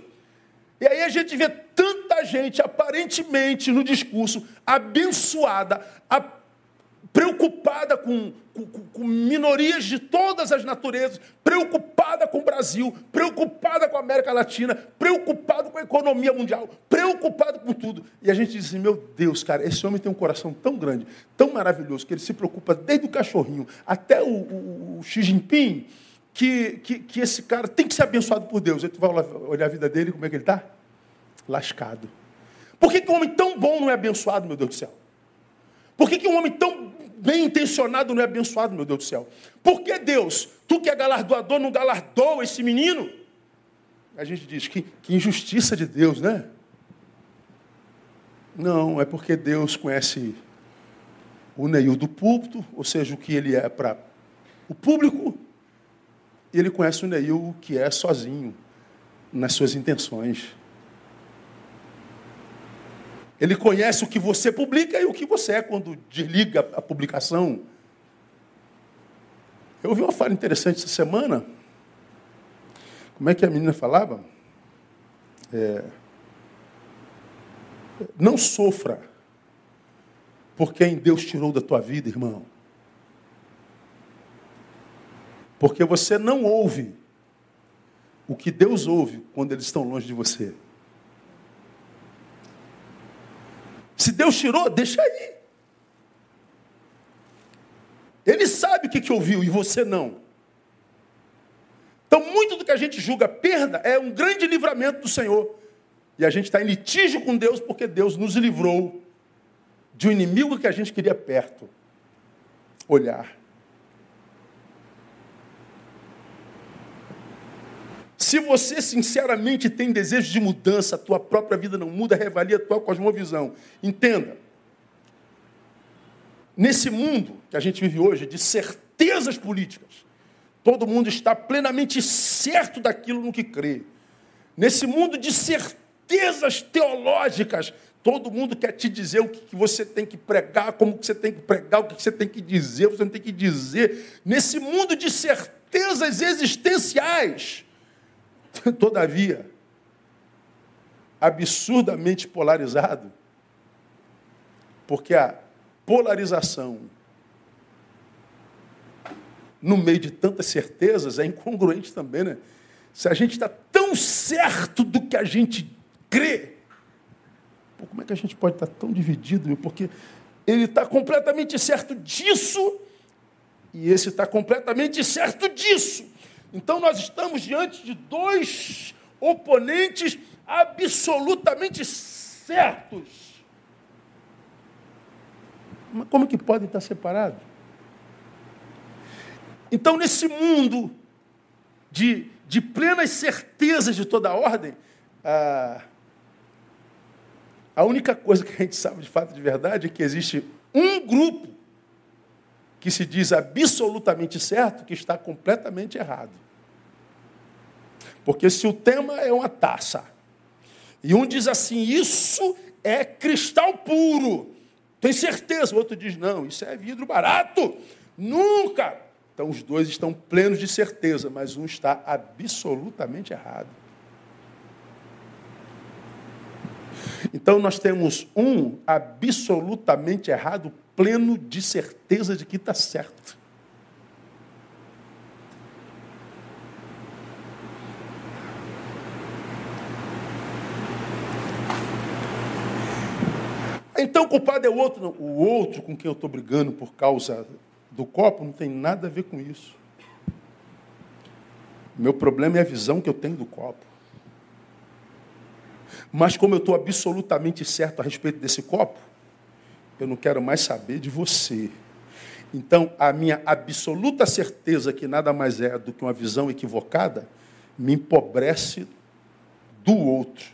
E aí a gente vê tanta gente, aparentemente, no discurso, abençoada, preocupada com, com, com, minorias de todas as naturezas, preocupada com o Brasil, preocupada com a América Latina, preocupada com a economia mundial, preocupada com tudo. E a gente diz assim: meu Deus, cara, esse homem tem um coração tão grande, tão maravilhoso, que ele se preocupa desde o cachorrinho até o, o, o Xi Jinping, que, que, que, esse cara tem que ser abençoado por Deus. Aí tu vai olhar a vida dele, como é que ele está? Lascado. Por que, que um homem tão bom não é abençoado, meu Deus do céu? Por que, que um homem tão bem intencionado não é abençoado, meu Deus do céu? Por que Deus, tu que é galardoador, não galardoa esse menino? A gente diz que, que injustiça de Deus, né? Não, é porque Deus conhece o Neil do púlpito, ou seja, o que ele é para o público, e ele conhece o Neil que é sozinho nas suas intenções. Ele conhece o que você publica e o que você é quando desliga a publicação. Eu ouvi uma fala interessante essa semana. Como é que a menina falava? É, não sofra por quem Deus tirou da tua vida, irmão. Porque você não ouve o que Deus ouve quando eles estão longe de você. Se Deus tirou, deixa aí. Ele sabe o que, que ouviu e você não. Então, muito do que a gente julga perda é um grande livramento do Senhor. E a gente está em litígio com Deus porque Deus nos livrou de um inimigo que a gente queria perto olhar. Se você sinceramente tem desejo de mudança, a tua própria vida não muda, revalia a tua cosmovisão. Entenda. Nesse mundo que a gente vive hoje, de certezas políticas, todo mundo está plenamente certo daquilo no que crê. Nesse mundo de certezas teológicas, Todo mundo quer te dizer o que você tem que pregar, como que você tem que pregar, o que você tem que dizer, você não tem que dizer. Nesse mundo de certezas existenciais. Todavia, absurdamente polarizado, porque a polarização no meio de tantas certezas é incongruente também, né? Se a gente está tão certo do que a gente crê, Pô, como é que a gente pode estar tão dividido? Meu? Porque ele está completamente certo disso e esse está completamente certo disso. Então nós estamos diante de dois oponentes absolutamente certos. Mas como que podem estar separados? Então, nesse mundo de, de plenas certezas de toda a ordem, ah, a única coisa que a gente sabe de fato de verdade é que existe um grupo que se diz absolutamente certo que está completamente errado. Porque se o tema é uma taça, e um diz assim, isso é cristal puro, tem certeza, o outro diz, não, isso é vidro barato, nunca. Então os dois estão plenos de certeza, mas um está absolutamente errado. Então nós temos um absolutamente errado, pleno de certeza de que está certo. Então o culpado é o outro. Não. O outro com quem eu estou brigando por causa do copo não tem nada a ver com isso. Meu problema é a visão que eu tenho do copo. Mas como eu estou absolutamente certo a respeito desse copo, eu não quero mais saber de você. Então, a minha absoluta certeza que nada mais é do que uma visão equivocada me empobrece do outro.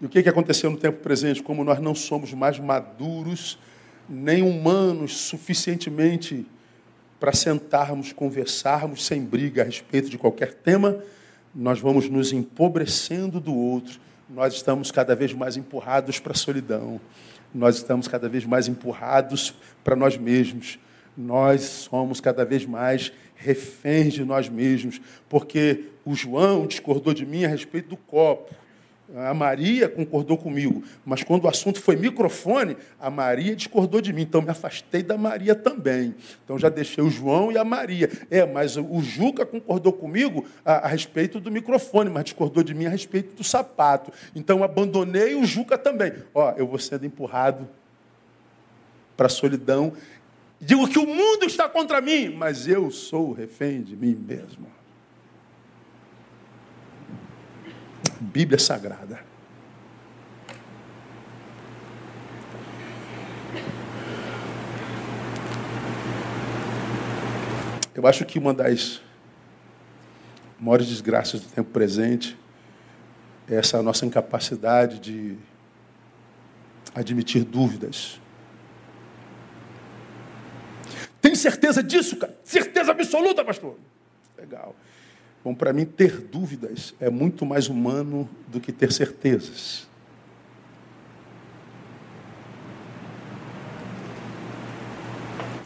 E o que, aconteceu no tempo presente? Como nós não somos mais maduros, nem humanos suficientemente para sentarmos, conversarmos sem briga a respeito de qualquer tema, nós vamos nos empobrecendo do outro, nós estamos cada vez mais empurrados para a solidão, nós estamos cada vez mais empurrados para nós mesmos, nós somos cada vez mais reféns de nós mesmos, porque o João discordou de mim a respeito do copo. A Maria concordou comigo, mas quando o assunto foi microfone, a Maria discordou de mim, então me afastei da Maria também. Então já deixei o João e a Maria. É, mas o Juca concordou comigo a, a respeito do microfone, mas discordou de mim a respeito do sapato. Então abandonei o Juca também. Ó, eu vou sendo empurrado para a solidão. Digo que o mundo está contra mim, mas eu sou refém de mim mesmo. Bíblia Sagrada. Eu acho que uma das maiores desgraças do tempo presente é essa nossa incapacidade de admitir dúvidas. Tem certeza disso, cara? Certeza absoluta, pastor? Legal. Bom, para mim, ter dúvidas é muito mais humano do que ter certezas.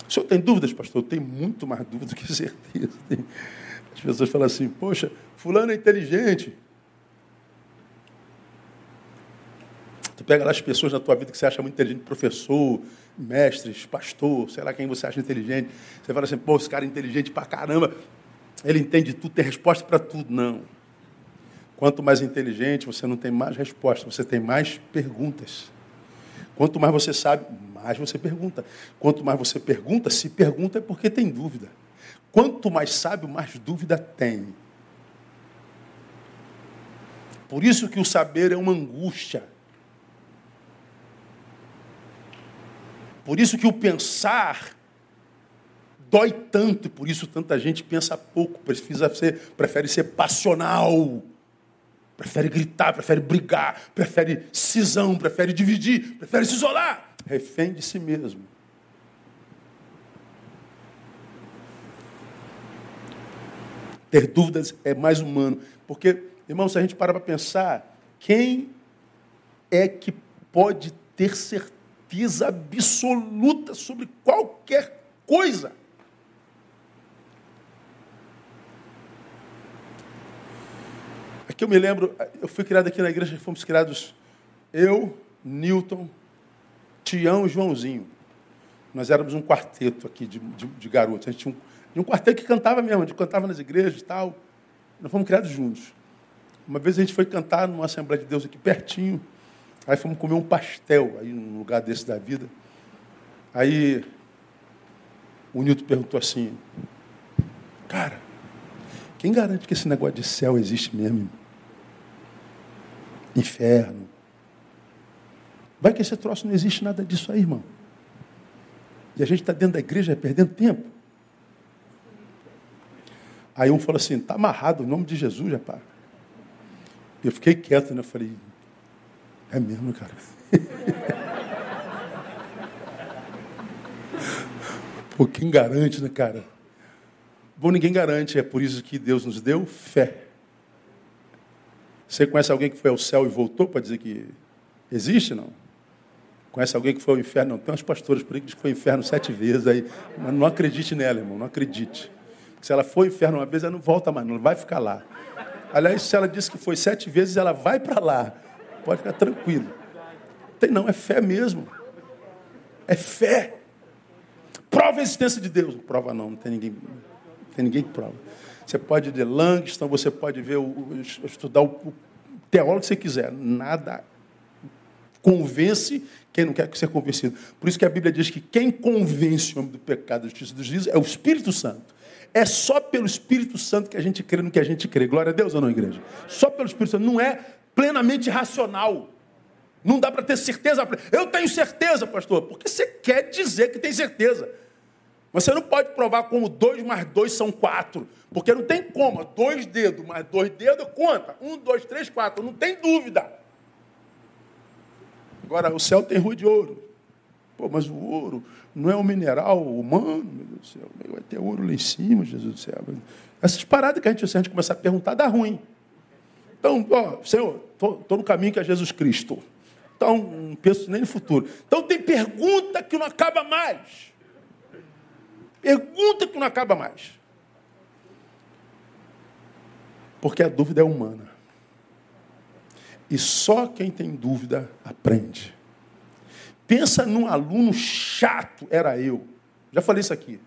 O senhor tem dúvidas, pastor? Eu tenho muito mais dúvidas do que certeza. As pessoas falam assim, poxa, fulano é inteligente. Tu pega lá as pessoas na tua vida que você acha muito inteligente, professor, mestres, pastor, sei lá quem você acha inteligente. Você fala assim, pô, esse cara é inteligente pra caramba. Ele entende tudo, tem resposta para tudo. Não. Quanto mais inteligente, você não tem mais resposta, você tem mais perguntas. Quanto mais você sabe, mais você pergunta. Quanto mais você pergunta, se pergunta é porque tem dúvida. Quanto mais sabe, mais dúvida tem. Por isso que o saber é uma angústia. Por isso que o pensar dói tanto, e por isso tanta gente pensa pouco, precisa ser, prefere ser passional, prefere gritar, prefere brigar, prefere cisão, prefere dividir, prefere se isolar, refém de si mesmo. Ter dúvidas é mais humano, porque Irmão, se a gente parar para pensar, quem é que pode ter certeza absoluta sobre qualquer coisa? Aqui eu me lembro, eu fui criado aqui na igreja, fomos criados eu, Newton, Tião e Joãozinho. Nós éramos um quarteto aqui de, de, de garotos. A gente tinha um, um quarteto que cantava mesmo, a gente cantava nas igrejas e tal. Nós fomos criados juntos. Uma vez a gente foi cantar numa Assembleia de Deus aqui pertinho. Aí fomos comer um pastel aí num lugar desse da vida. Aí o Nilton perguntou assim, cara, quem garante que esse negócio de céu existe mesmo? Inferno. Vai que esse troço não existe nada disso aí, irmão. E a gente está dentro da igreja perdendo tempo. Aí um falou assim, está amarrado em nome de Jesus, rapaz. Eu fiquei quieto, né? Falei, é mesmo, cara. Pô, quem garante, né, cara? Bom, ninguém garante, é por isso que Deus nos deu fé. Você conhece alguém que foi ao céu e voltou para dizer que existe, não? Conhece alguém que foi ao inferno? Não, tem uns pastores por aí que dizem que foi ao inferno sete vezes. Aí, não acredite nela, irmão, não acredite. Se ela foi ao inferno uma vez, ela não volta mais, não vai ficar lá. Aliás, se ela disse que foi sete vezes, ela vai para lá. Pode ficar tranquilo. Tem não, é fé mesmo. É fé. Prova a existência de Deus. Prova não, não tem ninguém, tem ninguém que prova. Você pode ler Langston, você pode ver, o, estudar o, o teólogo que você quiser. Nada convence quem não quer ser convencido. Por isso que a Bíblia diz que quem convence o homem do pecado, da justiça e do juízo é o Espírito Santo. É só pelo Espírito Santo que a gente crê no que a gente crê. Glória a Deus ou não, igreja? Só pelo Espírito Santo. Não é plenamente racional. Não dá para ter certeza. Eu tenho certeza, pastor, porque você quer dizer que tem certeza. Você não pode provar como dois mais dois são quatro. Porque não tem como. Dois dedos mais dois dedos, conta. Um, dois, três, quatro. Não tem dúvida. Agora, o céu tem rua de ouro. Pô, mas o ouro não é um mineral humano, meu Deus do céu. Vai ter ouro lá em cima, Jesus do céu. Essas paradas que a gente, se a gente começar a perguntar, dá ruim. Então, ó, Senhor, estou no caminho que é Jesus Cristo. Então, não penso nem no futuro. Então, tem pergunta que não acaba mais. Pergunta que não acaba mais. Porque a dúvida é humana. E só quem tem dúvida aprende. Pensa num aluno chato, era eu. Já falei isso aqui.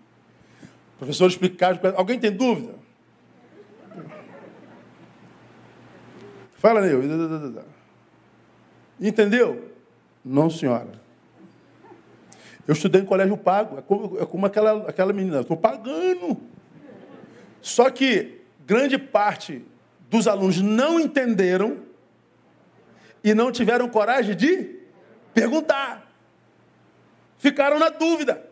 O professor explicar, alguém tem dúvida? Fala, Neu. Entendeu? Não, senhora. Eu estudei em colégio pago. É como, é como aquela, aquela menina. Estou pagando. Só que grande parte dos alunos não entenderam e não tiveram coragem de perguntar. Ficaram na dúvida.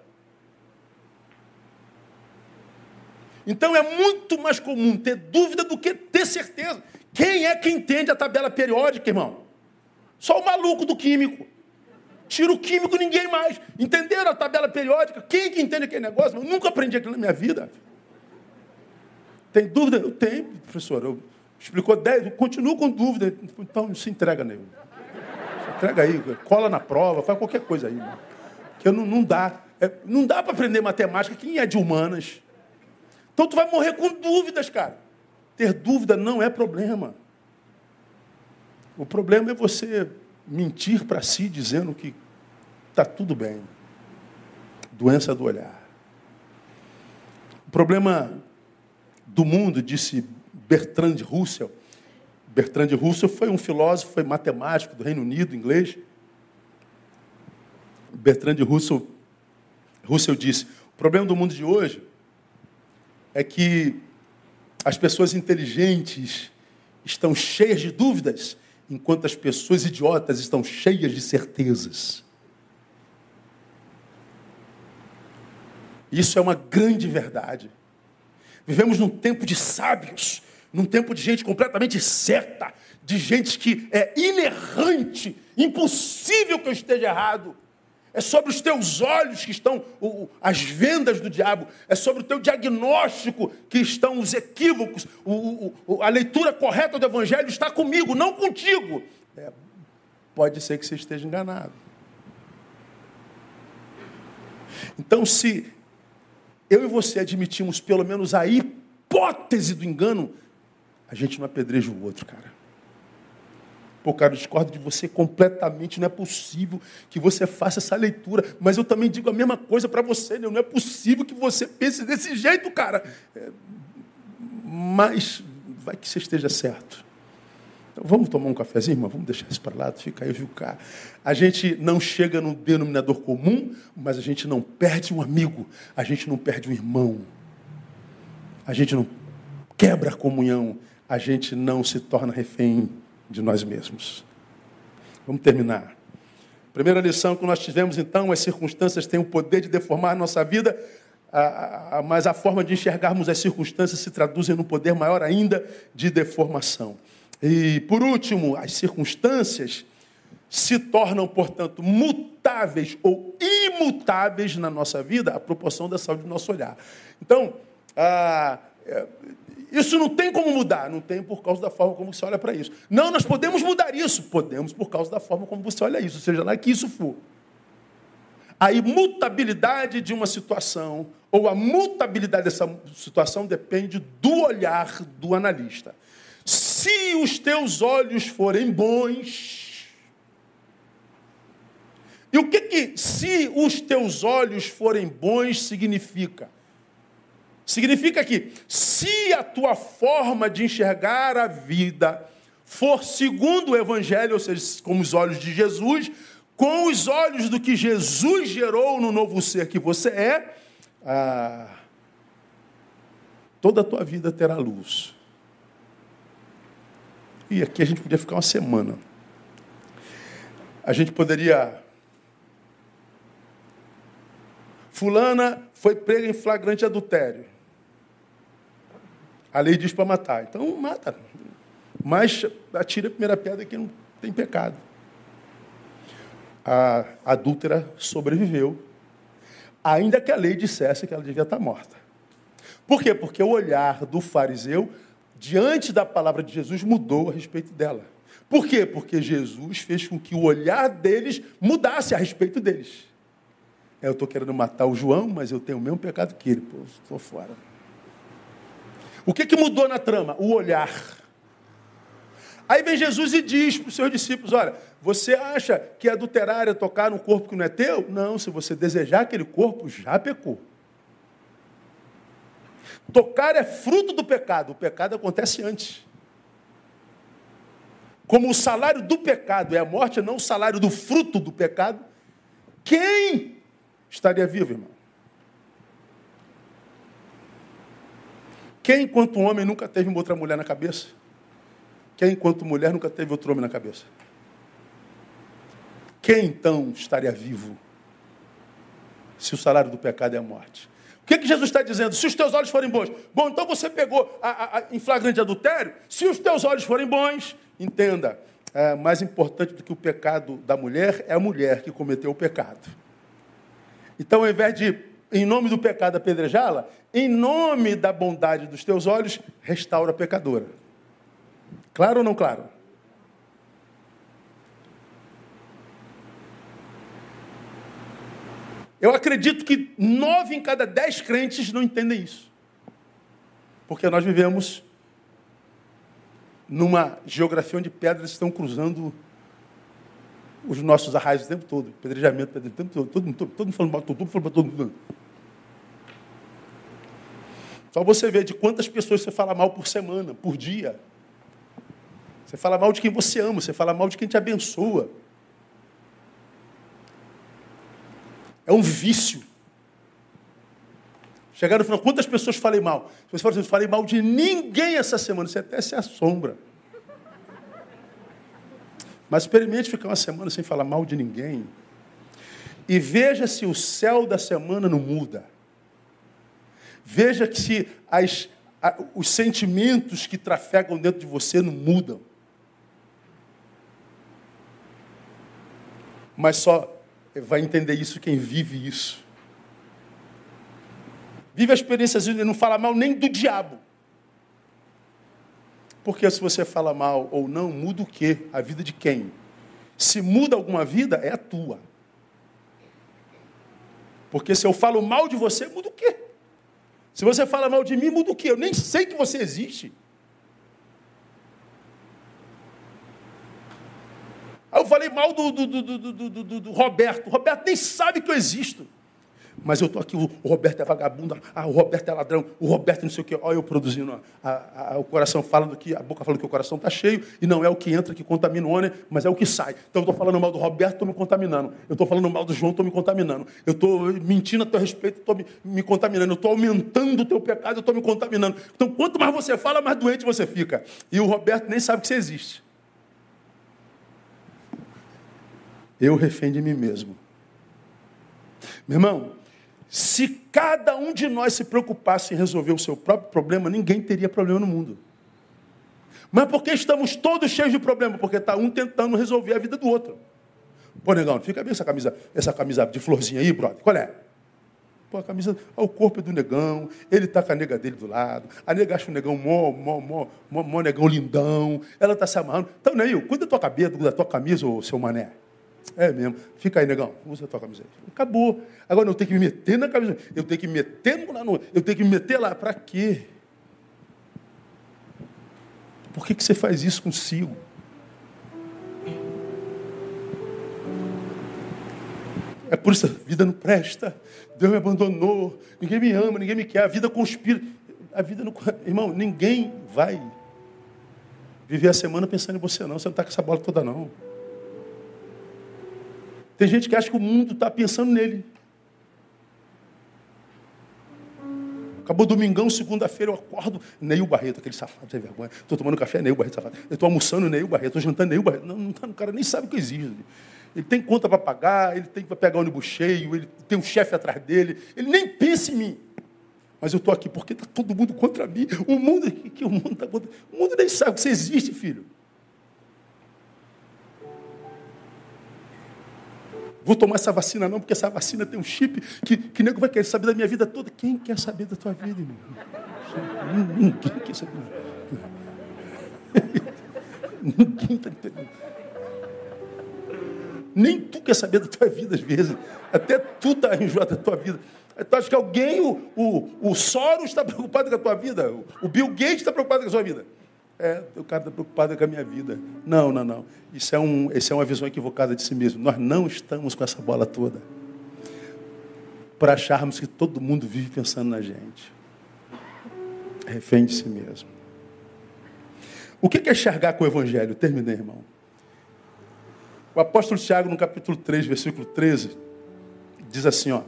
Então é muito mais comum ter dúvida do que ter certeza. Quem é que entende a tabela periódica, irmão? Só o maluco do químico. Tira o químico, ninguém mais. Entenderam a tabela periódica? Quem que entende aquele negócio? Eu nunca aprendi aquilo na minha vida. Tem dúvida? Eu tenho, professor. Eu Explicou 10, continua com dúvida. Então se entrega nele. Se entrega aí, cola na prova, faz qualquer coisa aí. Porque não, não dá. É, não dá para aprender matemática quem é de humanas. Então tu vai morrer com dúvidas, cara. Ter dúvida não é problema. O problema é você mentir para si dizendo que está tudo bem. Doença do olhar. O problema do mundo, disse Bertrand Russell. Bertrand Russell foi um filósofo, foi matemático do Reino Unido, inglês. Bertrand Russell, Russell disse: o problema do mundo de hoje é que as pessoas inteligentes estão cheias de dúvidas, enquanto as pessoas idiotas estão cheias de certezas. Isso é uma grande verdade. Vivemos num tempo de sábios, num tempo de gente completamente certa, de gente que é inerrante, impossível que eu esteja errado. É sobre os teus olhos que estão o, as vendas do diabo. É sobre o teu diagnóstico que estão os equívocos. O, o, a leitura correta do Evangelho está comigo, não contigo. É, pode ser que você esteja enganado. Então, se eu e você admitimos pelo menos a hipótese do engano, a gente não apedreja o outro, cara. Pô, cara, eu discordo de você completamente. Não é possível que você faça essa leitura. Mas eu também digo a mesma coisa para você. Né? Não é possível que você pense desse jeito, cara. É, mas vai que você esteja certo. Então, vamos tomar um cafezinho, irmão? Vamos deixar isso para lá, fica aí, viu, cara? A gente não chega no denominador comum, mas a gente não perde um amigo, a gente não perde um irmão, a gente não quebra a comunhão, a gente não se torna refém de nós mesmos. Vamos terminar. Primeira lição que nós tivemos, então, as circunstâncias têm o poder de deformar a nossa vida, mas a forma de enxergarmos as circunstâncias se traduzem no poder maior ainda de deformação. E, por último, as circunstâncias se tornam, portanto, mutáveis ou imutáveis na nossa vida à proporção da saúde do nosso olhar. Então, ah, é, isso não tem como mudar, não tem por causa da forma como você olha para isso. Não, nós podemos mudar isso, podemos por causa da forma como você olha isso, seja lá que isso for. A imutabilidade de uma situação ou a mutabilidade dessa situação depende do olhar do analista. Se os teus olhos forem bons, e o que que se os teus olhos forem bons significa? Significa que, se a tua forma de enxergar a vida for segundo o Evangelho, ou seja, com os olhos de Jesus, com os olhos do que Jesus gerou no novo ser que você é, ah, toda a tua vida terá luz. E aqui a gente podia ficar uma semana. A gente poderia. Fulana foi prega em flagrante adultério. A lei diz para matar. Então, mata. Mas atira a primeira pedra que não tem pecado. A adúltera sobreviveu, ainda que a lei dissesse que ela devia estar morta. Por quê? Porque o olhar do fariseu, diante da palavra de Jesus, mudou a respeito dela. Por quê? Porque Jesus fez com que o olhar deles mudasse a respeito deles. Eu estou querendo matar o João, mas eu tenho o mesmo pecado que ele. Pô, estou fora. O que, que mudou na trama? O olhar. Aí vem Jesus e diz para os seus discípulos: Olha, você acha que é adulterário tocar num corpo que não é teu? Não, se você desejar aquele corpo, já pecou. Tocar é fruto do pecado, o pecado acontece antes. Como o salário do pecado é a morte, não o salário do fruto do pecado, quem estaria vivo, irmão? Quem, enquanto homem, nunca teve uma outra mulher na cabeça? Quem, enquanto mulher, nunca teve outro homem na cabeça? Quem, então, estaria vivo se o salário do pecado é a morte? O que, que Jesus está dizendo? Se os teus olhos forem bons. Bom, então você pegou a, a, a, em flagrante adultério. Se os teus olhos forem bons, entenda. É, mais importante do que o pecado da mulher é a mulher que cometeu o pecado. Então, ao invés de em nome do pecado apedrejá-la, em nome da bondade dos teus olhos, restaura a pecadora. Claro ou não claro? Eu acredito que nove em cada dez crentes não entendem isso. Porque nós vivemos numa geografia onde pedras estão cruzando os nossos arraios o tempo todo, pedrejamento o tempo todo, todo, todo, todo mundo falando mal, todo mundo falando mal, todo mundo. Só você vê de quantas pessoas você fala mal por semana, por dia. Você fala mal de quem você ama, você fala mal de quem te abençoa. É um vício. Chegaram e falaram, quantas pessoas falei mal? Você fala assim, falei mal de ninguém essa semana, você até se assombra. Mas experimente ficar uma semana sem falar mal de ninguém. E veja se o céu da semana não muda. Veja se as, a, os sentimentos que trafegam dentro de você não mudam. Mas só vai entender isso quem vive isso. Vive a experiência, e não fala mal nem do diabo. Porque se você fala mal ou não, muda o quê? A vida de quem? Se muda alguma vida, é a tua. Porque se eu falo mal de você, muda o quê? Se você fala mal de mim, muda o quê? Eu nem sei que você existe. Aí eu falei mal do, do, do, do, Roberto. O Roberto nem sabe que eu existo. Mas eu estou aqui, o Roberto é vagabundo, ah, o Roberto é ladrão, o Roberto não sei o quê. Olha eu produzindo, a, a, o coração falando que, a boca falando que o coração está cheio, e não é o que entra que contamina o homem, mas é o que sai. Então eu estou falando mal do Roberto, estou me contaminando. Eu estou falando mal do João, estou me contaminando. Eu estou mentindo a teu respeito, estou me, me, contaminando. Eu estou aumentando o teu pecado, eu estou me contaminando. Então quanto mais você fala, mais doente você fica. E o Roberto nem sabe que você existe. Eu refém de mim mesmo. Meu irmão, se cada um de nós se preocupasse em resolver o seu próprio problema, ninguém teria problema no mundo. Mas por que estamos todos cheios de problema? Porque está um tentando resolver a vida do outro. Pô, negão, fica bem essa camisa, essa camisa de florzinha aí, brother. Qual é? Pô, a camisa, o corpo é do negão, ele está com a nega dele do lado, a nega acha o negão mó, mó, mó, mó, mó negão lindão, ela está se amarrando. Então, Neil, cuida da tua cabeça, da tua camisa, ô seu mané. É mesmo. Fica aí, negão. Usa a tua camiseta. Acabou. Agora eu tenho que me meter na camisa. Eu tenho que me meter lá no. Eu tenho que me meter lá. Para quê? Por que, que você faz isso consigo? É por isso a vida não presta. Deus me abandonou. Ninguém me ama, ninguém me quer. A vida conspira. A vida não. Irmão, ninguém vai viver a semana pensando em você, não. Você não está com essa bola toda, não. Tem gente que acha que o mundo está pensando nele. Acabou domingão, segunda-feira, eu acordo, Neil Barreto, aquele safado sem vergonha. Estou tomando café, Neil Barreto, safado. Estou almoçando, Neil Barreto, estou jantando, Neil Barreto. Não, não, tá, o cara nem sabe o que existe. Ele tem conta para pagar, ele tem que pegar ônibus cheio, ele tem um chefe atrás dele. Ele nem pensa em mim. Mas eu estou aqui porque está todo mundo contra mim. O mundo, que, que o mundo está contra O mundo nem sabe que você existe, filho. Vou tomar essa vacina não, porque essa vacina tem um chip que, que nego vai querer saber da minha vida toda. Quem quer saber da tua vida, irmão? Ninguém quer saber. Ninguém está entendendo. Nem tu quer saber da tua vida, às vezes. Até tu está enjoado da tua vida. Tu acha que alguém, o, o, o Soros está preocupado com a tua vida? O Bill Gates está preocupado com a sua vida? É, o cara está preocupado com a minha vida. Não, não, não. Isso é, um, isso é uma visão equivocada de si mesmo. Nós não estamos com essa bola toda. Para acharmos que todo mundo vive pensando na gente. Refém de si mesmo. O que é enxergar com o Evangelho? Terminei, irmão. O apóstolo Tiago, no capítulo 3, versículo 13, diz assim: ó,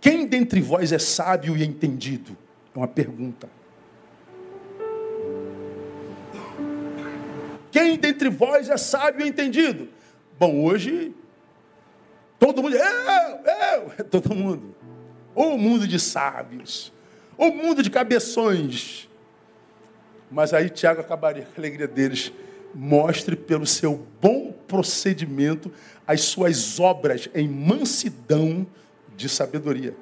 Quem dentre vós é sábio e entendido? É uma pergunta. Quem dentre vós é sábio e entendido? Bom, hoje, todo mundo, eu, eu, todo mundo. O mundo de sábios, o mundo de cabeções. Mas aí Tiago acabaria com a alegria deles. Mostre pelo seu bom procedimento as suas obras em mansidão de sabedoria.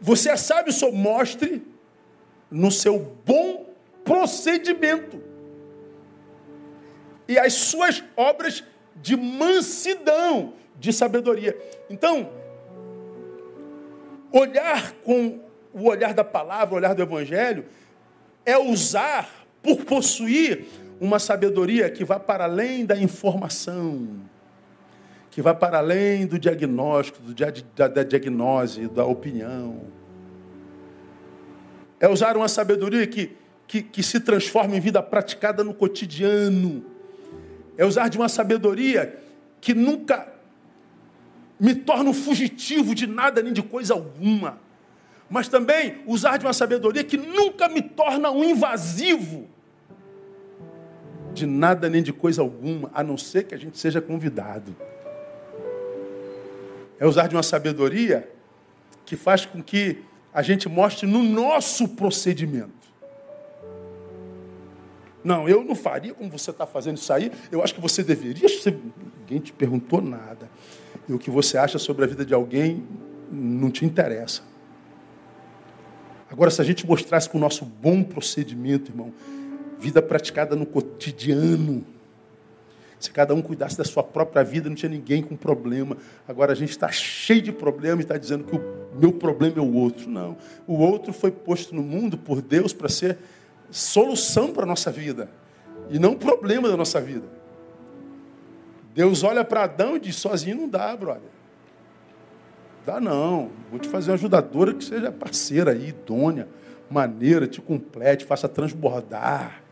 Você é sábio, só mostre no seu bom procedimento. E as suas obras de mansidão, de sabedoria. Então, olhar com o olhar da palavra, o olhar do evangelho, é usar, por possuir, uma sabedoria que vai para além da informação, que vai para além do diagnóstico, do dia, da, da diagnose, da opinião. É usar uma sabedoria que que, que se transforma em vida praticada no cotidiano. É usar de uma sabedoria que nunca me torna um fugitivo de nada nem de coisa alguma. Mas também usar de uma sabedoria que nunca me torna um invasivo de nada nem de coisa alguma, a não ser que a gente seja convidado. É usar de uma sabedoria que faz com que a gente mostre no nosso procedimento Não, eu não faria como você está fazendo isso aí. Eu acho que você deveria. Ninguém te perguntou nada. E o que você acha sobre a vida de alguém não te interessa. Agora, se a gente mostrasse com o nosso bom procedimento, irmão, vida praticada no cotidiano, se cada um cuidasse da sua própria vida, não tinha ninguém com problema. Agora a gente está cheio de problema e está dizendo que o meu problema é o outro. Não. O outro foi posto no mundo por Deus para ser solução para a nossa vida e não problema da nossa vida. Deus olha para Adão e diz: sozinho não dá, brother. Dá não. Vou te fazer uma ajudadora que seja parceira aí, idônea, maneira, te complete, faça transbordar.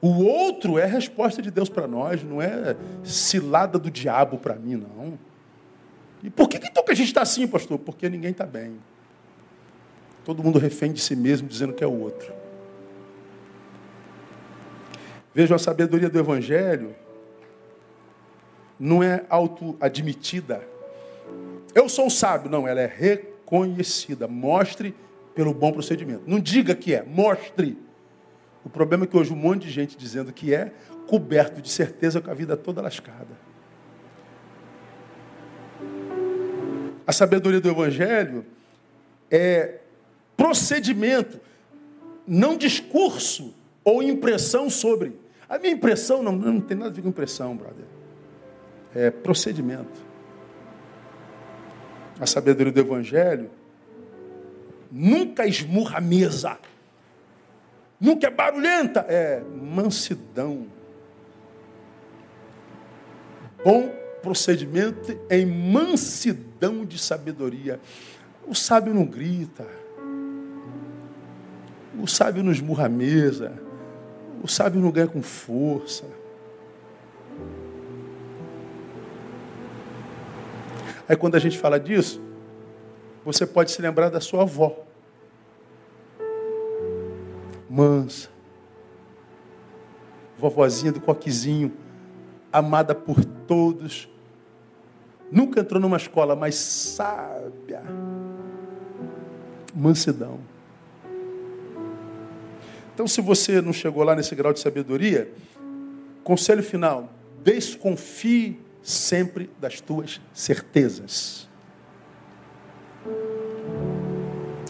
O outro é a resposta de Deus para nós, não é cilada do diabo para mim, não. E por que, então que a gente está assim, pastor? Porque ninguém está bem. Todo mundo refém de si mesmo, dizendo que é o outro. Vejam, a sabedoria do Evangelho não é auto-admitida. Eu sou um sábio. Não, ela é reconhecida. Mostre pelo bom procedimento. Não diga que é, mostre. O problema é que hoje um monte de gente dizendo que é, coberto de certeza com a vida toda lascada. A sabedoria do Evangelho é procedimento, não discurso ou impressão sobre. A minha impressão não, não tem nada a ver com impressão, brother. É procedimento. A sabedoria do Evangelho nunca esmurra a mesa. Nunca é barulhenta. É mansidão. Bom procedimento em mansidão de sabedoria. O sábio não grita. O sábio não esmurra a mesa. O sábio não ganha com força. Aí quando a gente fala disso, você pode se lembrar da sua avó. Mansa. Vovozinha do coquezinho, amada por todos. Nunca entrou numa escola, mas sábia. Mansidão. Então, se você não chegou lá nesse grau de sabedoria, conselho final: desconfie sempre das tuas certezas.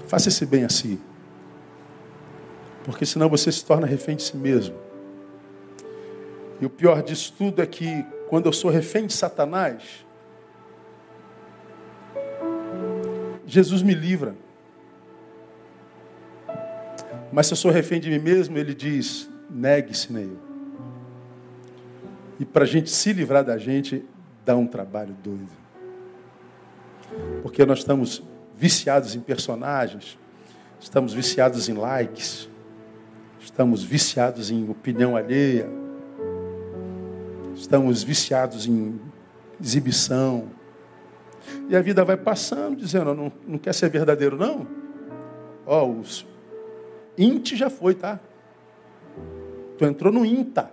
Faça esse bem assim. Porque senão você se torna refém de si mesmo. E o pior disso tudo é que quando eu sou refém de Satanás, Jesus me livra. Mas se eu sou refém de mim mesmo, ele diz: negue-se nele. E para a gente se livrar da gente, dá um trabalho doido. Porque nós estamos viciados em personagens, estamos viciados em likes, estamos viciados em opinião alheia, estamos viciados em exibição. E a vida vai passando, dizendo: não, não quer ser verdadeiro, não? Ó, oh, os, Int já foi, tá? Tu entrou no INTA.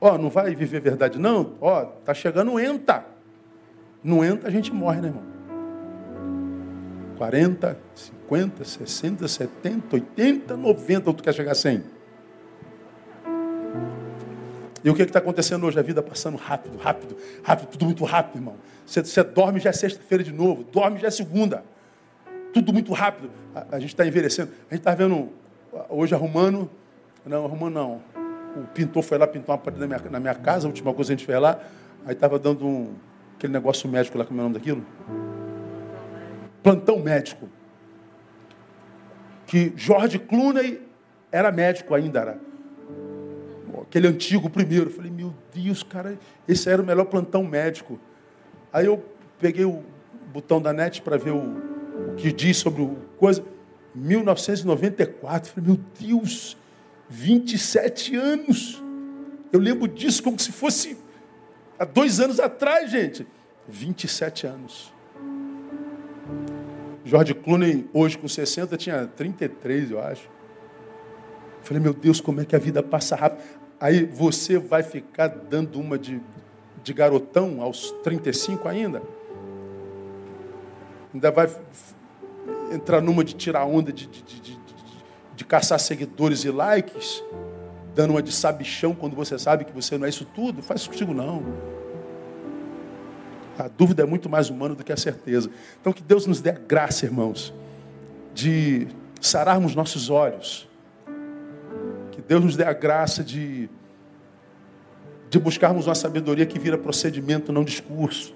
Ó, não vai viver verdade, não? Ó, tá chegando o ENTA. No ENTA a gente morre, né, irmão? 40, 50, 60, 70, 80, 90, ou tu quer chegar a 100? E o que está acontecendo hoje? A vida passando rápido, rápido, rápido, tudo muito rápido, irmão. Você, você dorme já é sexta-feira de novo, dorme já é segunda tudo muito rápido. A, a gente está envelhecendo. A gente está vendo hoje arrumando. Não, arrumando não. O pintor foi lá pintar uma parede na minha, na minha casa, a última coisa que a gente fez lá. Aí estava dando um, aquele negócio médico lá, como é o nome daquilo? Plantão médico. Que George Clooney era médico ainda, era aquele antigo primeiro. Eu falei, meu Deus, cara, esse era o melhor plantão médico. Aí eu peguei o botão da net para ver o, o que diz sobre o coisa. 1994, falei, meu Deus, 27 anos. Eu lembro disso como se fosse há dois anos atrás, gente. 27 anos. George Clooney, hoje com 60, tinha 33, eu acho. Falei, meu Deus, como é que a vida passa rápido. Aí você vai ficar dando uma de, de garotão aos 35 ainda? Ainda vai entrar numa de tirar onda de, de, de, de, caçar seguidores e likes, dando uma de sabichão quando você sabe que você não é isso tudo, faz isso contigo não. A dúvida é muito mais humana do que a certeza. Então que Deus nos dê a graça, irmãos, de sararmos nossos olhos. Que Deus nos dê a graça de, de buscarmos uma sabedoria que vira procedimento, não discurso.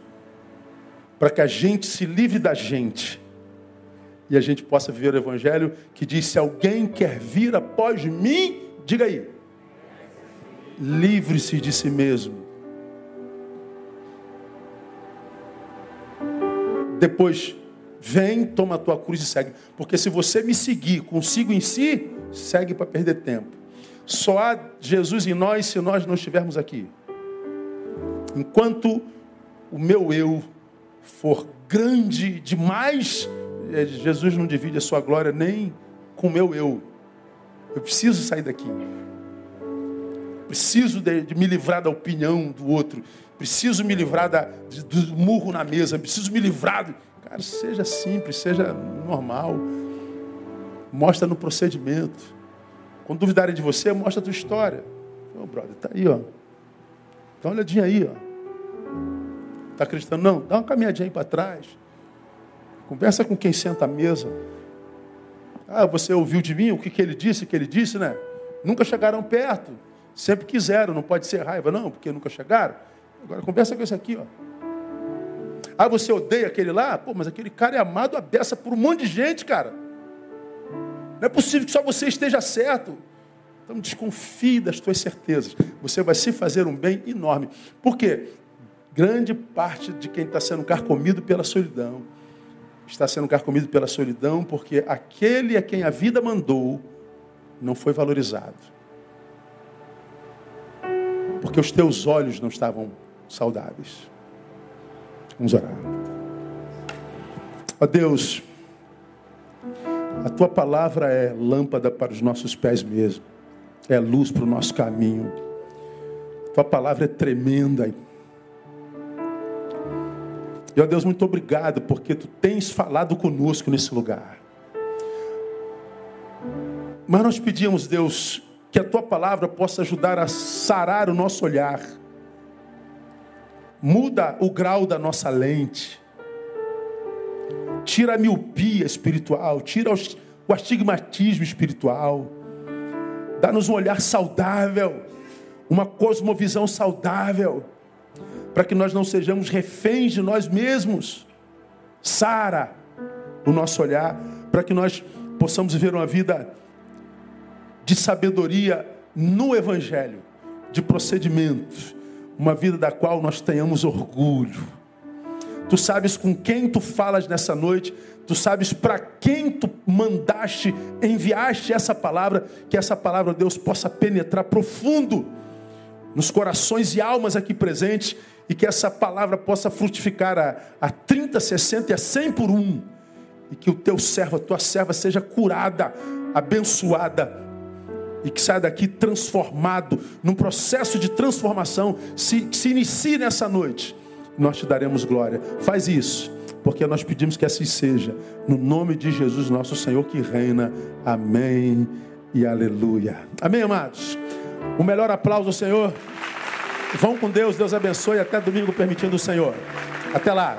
Para que a gente se livre da gente e a gente possa viver o Evangelho que diz: se alguém quer vir após mim, diga aí, livre-se de si mesmo. Depois, vem, toma a tua cruz e segue. Porque se você me seguir consigo em si, segue para perder tempo. Só há Jesus em nós se nós não estivermos aqui. Enquanto o meu eu for grande demais, é, Jesus não divide a sua glória nem com o meu eu. Eu preciso sair daqui. Preciso de, de me livrar da opinião do outro. Preciso me livrar da, de, do murro na mesa. Preciso me livrar. Do... Cara, seja simples, seja normal. Mostra no procedimento. Quando duvidarem de você, mostra a tua história. Ô, oh, brother, tá aí, ó. Dá uma olhadinha aí, ó. Tá acreditando? Não, dá uma caminhadinha aí para trás. Conversa com quem senta à mesa. Ah, você ouviu de mim o que, que ele disse, o que ele disse, né? Nunca chegaram perto. Sempre quiseram, não pode ser raiva, não, porque nunca chegaram. Agora conversa com esse aqui, ó. Ah, você odeia aquele lá? Pô, mas aquele cara é amado a beça por um monte de gente, cara. Não é possível que só você esteja certo. Então desconfie das tuas certezas. Você vai se fazer um bem enorme. Por quê? Grande parte de quem está sendo carcomido pela solidão está sendo carcomido pela solidão, porque aquele a quem a vida mandou não foi valorizado. Porque os teus olhos não estavam saudáveis. Vamos orar. Ó Deus, a tua palavra é lâmpada para os nossos pés mesmo, é luz para o nosso caminho. A tua palavra é tremenda e, ó Deus, muito obrigado, porque tu tens falado conosco nesse lugar. Mas nós pedimos, Deus, que a tua palavra possa ajudar a sarar o nosso olhar. Muda o grau da nossa lente. Tira a miopia espiritual, tira o astigmatismo espiritual. Dá-nos um olhar saudável, uma cosmovisão saudável para que nós não sejamos reféns de nós mesmos. Sara o nosso olhar, para que nós possamos viver uma vida de sabedoria no Evangelho, de procedimento, uma vida da qual nós tenhamos orgulho. Tu sabes com quem tu falas nessa noite, tu sabes para quem tu mandaste, enviaste essa palavra, que essa palavra, Deus, possa penetrar profundo nos corações e almas aqui presentes e que essa palavra possa frutificar a, a 30, 60 e a 100 por um. E que o teu servo, a tua serva seja curada, abençoada e que saia daqui transformado, num processo de transformação, se, se inicie nessa noite. Nós te daremos glória. Faz isso, porque nós pedimos que assim seja. No nome de Jesus, nosso Senhor que reina. Amém e aleluia. Amém, amados? O melhor aplauso Senhor. Vão com Deus, Deus abençoe. Até domingo, permitindo o Senhor. Até lá.